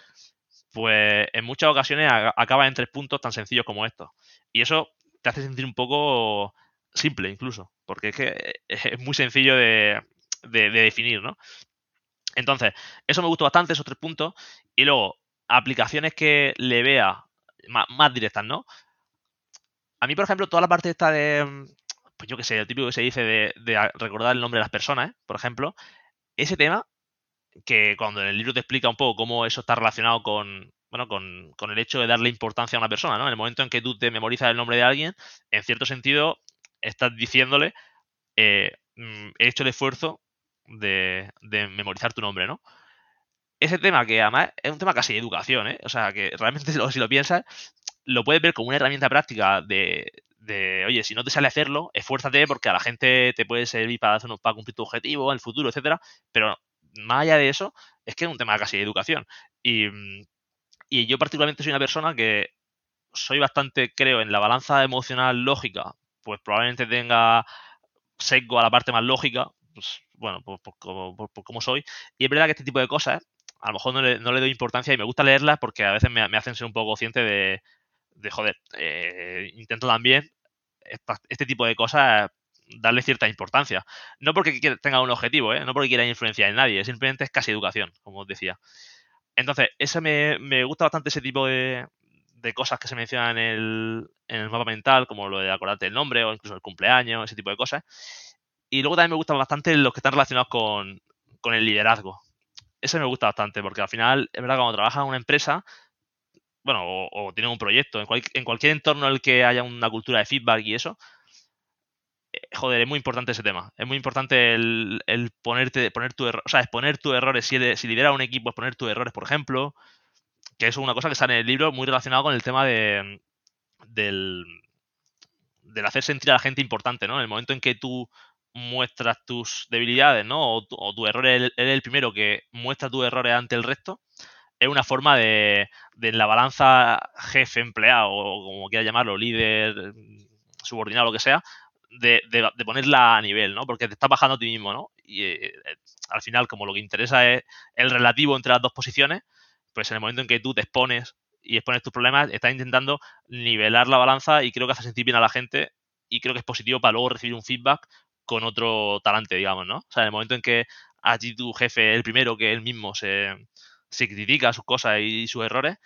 Pues en muchas ocasiones acaba en tres puntos tan sencillos como estos. Y eso te hace sentir un poco simple incluso, porque es que es muy sencillo de, definir, ¿no? Entonces, eso me gustó bastante, esos tres puntos. Y luego, aplicaciones que le vea más, directas, ¿no? A mí, por ejemplo, toda la parte esta de, pues yo qué sé, el típico que se dice de, de recordar el nombre de las personas, ¿eh? por ejemplo, ese tema que cuando en el libro te explica un poco cómo eso está relacionado con, bueno, con, el hecho de darle importancia a una persona, ¿no? En el momento en que tú te memorizas el nombre de alguien, en cierto sentido, estás diciéndole, eh, mm, he hecho el esfuerzo de, memorizar tu nombre, ¿no? Ese tema que además es un tema casi de educación, ¿eh? O sea, que realmente (laughs) si lo, piensas, lo puedes ver como una herramienta práctica de, de, oye, si no te sale hacerlo, esfuérzate porque a la gente te puede servir para, hacer, para cumplir tu objetivo en el futuro, etcétera, pero más allá de eso, es que es un tema casi de educación. Y, mm, y yo particularmente soy una persona que soy bastante, creo, en la balanza emocional lógica, pues probablemente tenga sesgo a la parte más lógica, pues bueno, por, cómo soy. Y es verdad que este tipo de cosas, a lo mejor no le, doy importancia y me gusta leerlas porque a veces me, hacen ser un poco consciente de, de joder, eh, intento también este tipo de cosas darle cierta importancia. No porque tenga un objetivo, ¿eh? no porque quiera influenciar en nadie, simplemente es casi educación, como os decía. Entonces, ese me, me gusta bastante ese tipo de, de cosas que se mencionan en el, en el, mapa mental, como lo de acordarte el nombre o incluso el cumpleaños, ese tipo de cosas. Y luego también me gustan bastante los que están relacionados con, con el liderazgo. Ese me gusta bastante, porque al final, es verdad, cuando trabajas en una empresa, bueno, o, o tienes un proyecto, en, en, cualquier entorno en el que haya una cultura de feedback y eso, joder, es muy importante ese tema. Es muy importante el, ponerte, poner tu error, o sea, exponer tus errores. Si, si lidera un equipo, exponer tus errores, por ejemplo. Que es una cosa que está en el libro muy relacionado con el tema de, del, del hacer sentir a la gente importante, ¿no? En el momento en que tú muestras tus debilidades, ¿no? O, tu error eres el primero que muestra tus errores ante el resto, es una forma de, de la balanza jefe-empleado, o como quieras llamarlo, líder, subordinado, lo que sea, de, ponerla a nivel, ¿no? Porque te estás bajando a ti mismo, ¿no? Y eh, eh, al final, como lo que interesa es el relativo entre las dos posiciones, pues en el momento en que tú te expones y expones tus problemas, estás intentando nivelar la balanza y creo que hace sentir bien a la gente y creo que es positivo para luego recibir un feedback con otro talante, digamos, ¿no? O sea, en el momento en que a ti tu jefe el primero que él mismo se, se critica sus cosas y sus errores,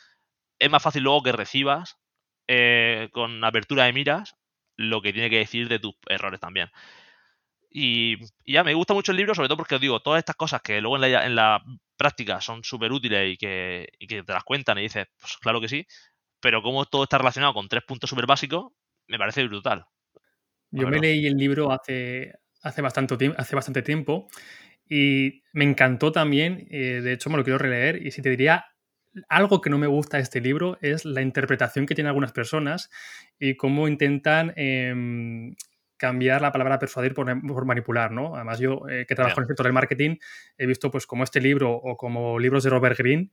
es más fácil luego que recibas eh, con apertura de miras lo que tiene que decir de tus errores también. Y, ya me gusta mucho el libro, sobre todo porque os digo, todas estas cosas que luego en la, en la práctica son súper útiles y que, y que, te las cuentan y dices, pues claro que sí, pero como todo está relacionado con tres puntos súper básicos, me parece brutal. Yo me leí el libro hace, hace, bastante, hace bastante tiempo y me encantó también, eh, de hecho me lo quiero releer y si te diría algo que no me gusta de este libro es la interpretación que tienen algunas personas y cómo intentan em, cambiar la palabra persuadir por, manipular, ¿no? Además, yo eh, que trabajo en el sector del marketing, he visto pues como este libro o como libros de Robert Greene,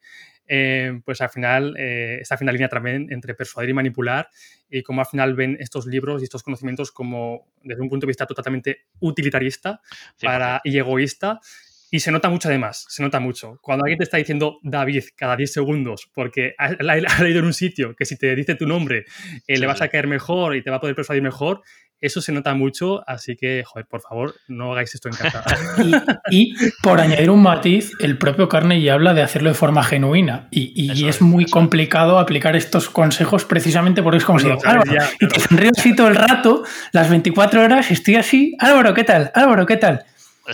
em, pues al final eh, esta fina línea también entre persuadir y manipular y cómo al final ven estos libros y estos conocimientos como desde un punto de vista totalmente utilitarista para, y egoísta y se nota mucho además, se nota mucho. Cuando alguien te está diciendo David cada 10 segundos porque ha, leído en un sitio que si te dice tu nombre eh, le vas a caer mejor y te va a poder persuadir mejor, eso se nota mucho, así que, joder, por favor, no hagáis esto en casa. (laughs) y, por añadir un matiz, el propio Carnegie habla de hacerlo de forma genuina y, es muy complicado aplicar estos consejos precisamente porque es como si, Álvaro, y te sonrío así todo el rato, las 24 horas, estoy así, Álvaro, ¿qué tal? Álvaro, ¿qué tal?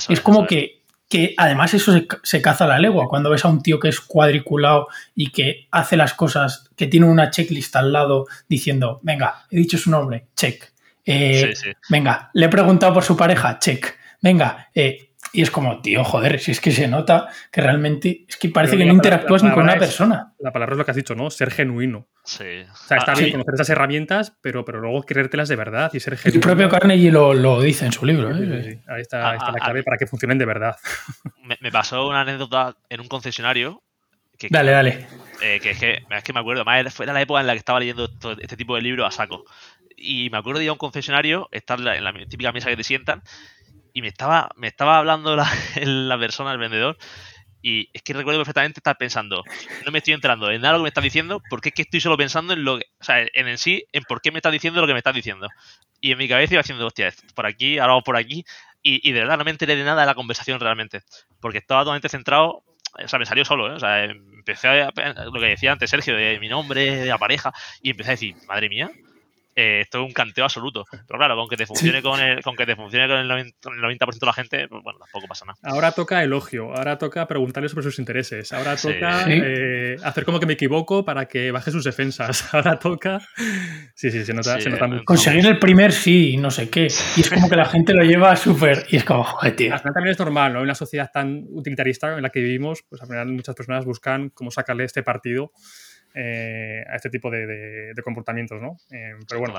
es como que que además eso se, caza a la legua. Cuando ves a un tío que es cuadriculado y que hace las cosas, que tiene una checklist al lado diciendo, venga, he dicho su nombre, check. Eh, venga, le he preguntado por su pareja, check. Venga, eh, y es como, tío, joder, si es que se nota que realmente es que parece que no interactúas ni con una persona. La palabra es lo que has dicho, ¿no? Ser genuino. Sí. O sea, está ah, bien conocer esas herramientas, pero, pero luego creértelas de verdad y ser genuino. El propio Carnegie lo, lo dice en su libro. ¿eh? Ahí, está, ahí está, la clave para que funcionen de verdad. (laughs) Me, pasó una anécdota en un concesionario. Que, dale, dale. Eh, que, es que es que me acuerdo, más fue la época en la que estaba leyendo este tipo de libros a saco. Y me acuerdo de ir a un concesionario, estar en la típica mesa que te sientan, y me estaba, me estaba hablando la, (laughs) la persona, el vendedor, Y es que recuerdo perfectamente estar pensando, no me estoy enterando en nada lo que me estás diciendo, porque es que estoy solo pensando en lo que, o sea, en, en sí, en por qué me estás diciendo lo que me estás diciendo. Y en mi cabeza iba haciendo, hostia, por aquí, ahora por aquí. Y, y de verdad no me enteré de nada de la conversación realmente. Porque estaba totalmente centrado o sea, me salió solo, ¿eh? O sea, empecé a, lo que decía antes Sergio, de mi nombre, de la pareja, y empecé a decir, madre mía, eh, esto es un canteo absoluto. Pero claro, con que te funcione con el, con que te funcione con el 90%, de la gente, pues bueno, tampoco pasa nada. Ahora toca elogio, ahora toca preguntarle sobre sus intereses, ahora toca eh, hacer como que me equivoco para que baje sus defensas, (laughs) ahora toca... Sí, sí, se nota, se nota mucho. Conseguir el primer sí, no sé qué. Y es como que la gente lo lleva súper... Y es como, joder, tío. también es normal, ¿no? En una sociedad tan utilitarista en la que vivimos, pues al final muchas personas buscan cómo sacarle este partido eh, a este tipo de, comportamientos, ¿no? Eh, pero bueno,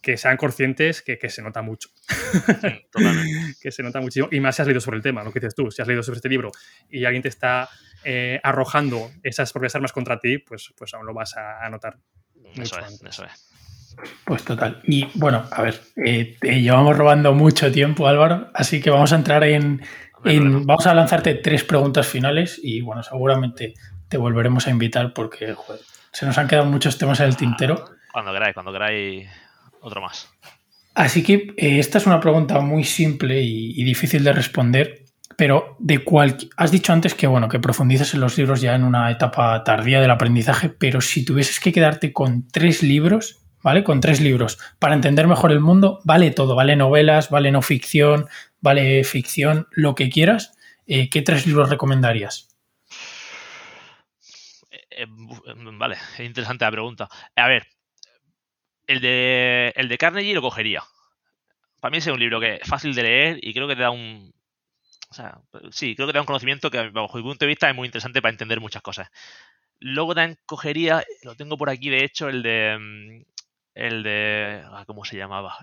que sean conscientes que, se nota mucho. (laughs) que se nota muchísimo. Y más si has leído sobre el tema, lo que dices tú, si has leído sobre este libro y alguien te está eh, arrojando esas propias armas contra ti, pues, pues aún lo vas a, notar. Eso es, eso es. Pues total. Y bueno, a ver, te llevamos robando mucho tiempo, Álvaro, así que vamos a entrar en, Vamos a lanzarte tres preguntas finales y bueno, seguramente te volveremos a invitar porque se nos han quedado muchos temas en el tintero. Cuando queráis, cuando queráis otro más. Así que eh, esta es una pregunta muy simple y, difícil de responder, pero de cual has dicho antes que bueno que profundizas en los libros ya en una etapa tardía del aprendizaje, pero si tuvieses que quedarte con tres libros, ¿vale? Con tres libros para entender mejor el mundo, vale todo, vale novelas, vale no ficción, vale ficción, lo que quieras. Eh, ¿Qué tres libros recomendarías? Eh, mm, vale, es (laughs) interesante la pregunta. A ver, el de, el de Carnegie lo cogería. Para mí es un libro que es fácil de leer y creo que te da un. O sea, sí, creo que te da un conocimiento que, bajo mi punto de vista, es muy interesante para entender muchas cosas. Luego también cogería, lo tengo por aquí, de hecho, el de. Mm, el de. Ah, ¿Cómo se llamaba?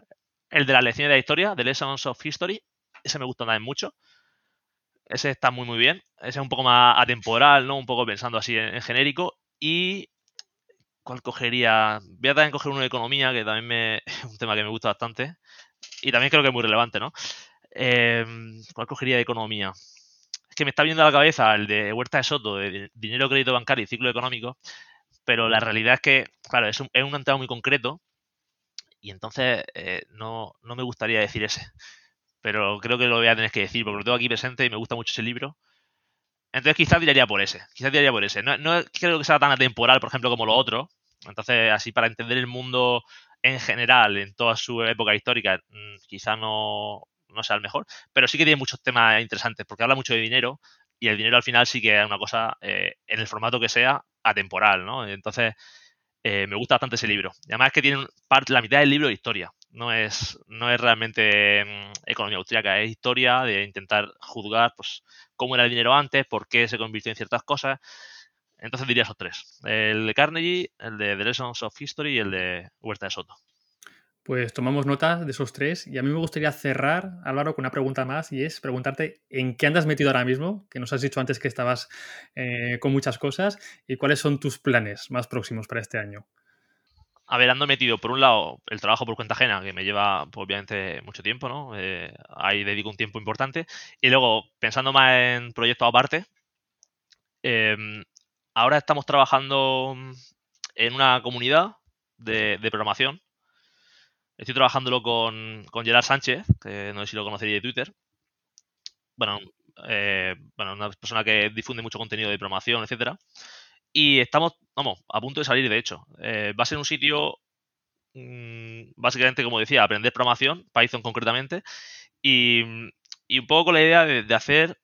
El de las lecciones de la historia, The Lessons of History. Ese me gusta también mucho. Ese está muy, muy bien. Ese es un poco más atemporal, ¿no? Un poco pensando así en, genérico. Y. ¿Cuál cogería? Voy a también coger uno de economía, que también me, es (laughs) un tema que me gusta bastante. Y también creo que es muy relevante, ¿no? Em, ¿Cuál cogería de economía? Es que me está viendo a la cabeza el de Huerta de Soto, de dinero, crédito bancario y ciclo económico. Pero la realidad es que, claro, es un, es un muy concreto. Y entonces eh, no, no me gustaría decir ese pero creo que lo voy a tener que decir porque lo tengo aquí presente y me gusta mucho ese libro. Entonces quizás tiraría por ese, quizás tiraría por ese. No, creo que sea tan atemporal, por ejemplo, como lo otro. Entonces, así para entender el mundo en general, en toda su época histórica, mm, quizá no, no sea el mejor, pero sí que tiene muchos temas interesantes, porque habla mucho de dinero y el dinero al final sí que es una cosa, eh, en el formato que sea, atemporal, ¿no? Entonces, eh, me gusta bastante ese libro. Y además es que tiene parte, la mitad del libro de historia no es, no es realmente mm, economía austríaca, es historia de intentar juzgar pues, cómo era el dinero antes, por qué se convirtió en ciertas cosas. Entonces diría esos tres. El de Carnegie, el de The Lessons of History y el de Huerta de Soto. Pues tomamos nota de esos tres y a mí me gustaría cerrar, Álvaro, con una pregunta más y es preguntarte en qué andas metido ahora mismo, que nos has dicho antes que estabas eh, con muchas cosas y cuáles son tus planes más próximos para este año a ver, ando metido, por un lado, el trabajo por cuenta ajena, que me lleva, pues, obviamente, mucho tiempo, ¿no? Eh, ahí dedico un tiempo importante. Y luego, pensando más en proyectos aparte, em, ahora estamos trabajando en una comunidad de, programación. Estoy trabajándolo con, con, Gerard Sánchez, que no sé si lo conocería de Twitter. Bueno, eh, bueno, una persona que difunde mucho contenido de programación, etcétera. Y estamos, vamos, a punto de salir, de hecho. Eh, va a ser un sitio, mm, básicamente, como decía, aprender programación, Python concretamente, y, un poco con la idea de, hacer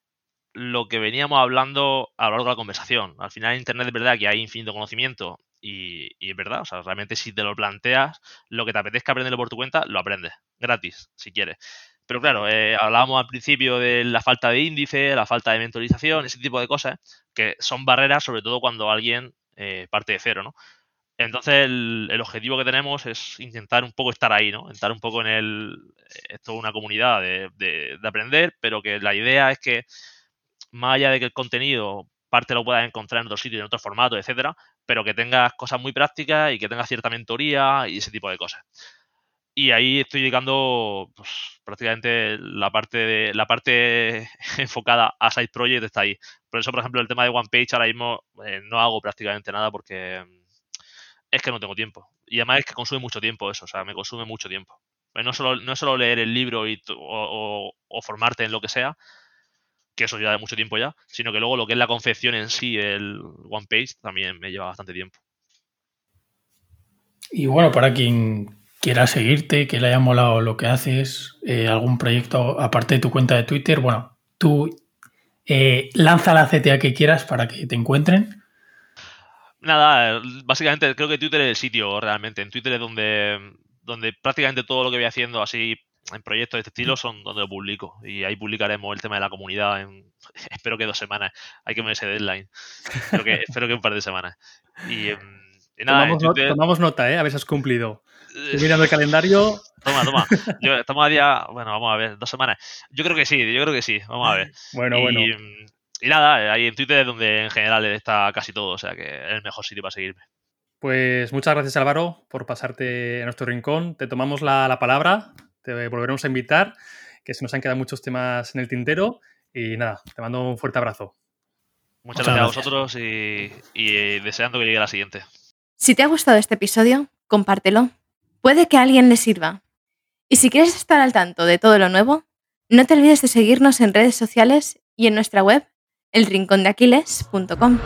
lo que veníamos hablando a lo largo de la conversación. Al final en Internet es verdad que hay infinito conocimiento y, es verdad, o sea, realmente si te lo planteas, lo que te apetezca aprenderlo por tu cuenta, lo aprendes, gratis, si quieres. Pero claro, eh, hablábamos al principio de la falta de índice, la falta de mentorización, ese tipo de cosas, que son barreras, sobre todo cuando alguien eh, parte de cero, ¿no? Entonces, el, objetivo que tenemos es intentar un poco estar ahí, ¿no? Estar un poco en el. Esto es una comunidad de, de, aprender, pero que la idea es que, más allá de que el contenido parte lo puedas encontrar en otros sitios, en otros formatos, etcétera, pero que tengas cosas muy prácticas y que tengas cierta mentoría y ese tipo de cosas. Y ahí estoy llegando pues, prácticamente la parte de, la parte (laughs) enfocada a Side Project está ahí. Por eso, por ejemplo, el tema de One Page ahora mismo eh, no hago prácticamente nada porque mm, es que no tengo tiempo. Y además es que consume mucho tiempo eso, o sea, me consume mucho tiempo. Pues no, solo, no solo leer el libro o, formarte en lo que sea, que eso de mucho tiempo ya, sino que luego lo que es la confección en sí, el One Page, también me lleva bastante tiempo. Y bueno, para quien quiera seguirte, que le haya molado lo que haces, eh, algún proyecto aparte de tu cuenta de Twitter, bueno, tú eh, lanza la CTA que quieras para que te encuentren. Nada, básicamente creo que Twitter es el sitio realmente. En Twitter es donde, donde prácticamente todo lo que voy haciendo así en proyectos de este estilo son donde lo publico. Y ahí publicaremos el tema de la comunidad en, (laughs) espero que dos semanas. Hay que ese deadline. Espero que, espero que un par de semanas. Y, em, tomamos, nota, ¿eh? A ver si has cumplido. (laughs) Estoy mirando el calendario. Toma, toma. estamos a día. Bueno, vamos a ver, dos semanas. Yo creo que sí, yo creo que sí. Vamos a ver. Bueno, bueno. Y nada, ahí en Twitter es donde en general está casi todo, o sea que es el mejor sitio para seguirme. Pues muchas gracias Álvaro por pasarte en nuestro rincón. Te tomamos la, palabra, te volveremos a invitar, que se nos han quedado muchos temas en el tintero. Y nada, te mando un fuerte abrazo. Muchas, gracias, a vosotros y, y deseando que llegue la siguiente. Si te ha gustado este episodio, compártelo. Puede que a alguien le sirva. Y si quieres estar al tanto de todo lo nuevo, no te olvides de seguirnos en redes sociales y en nuestra web elrincondeaquiles.com.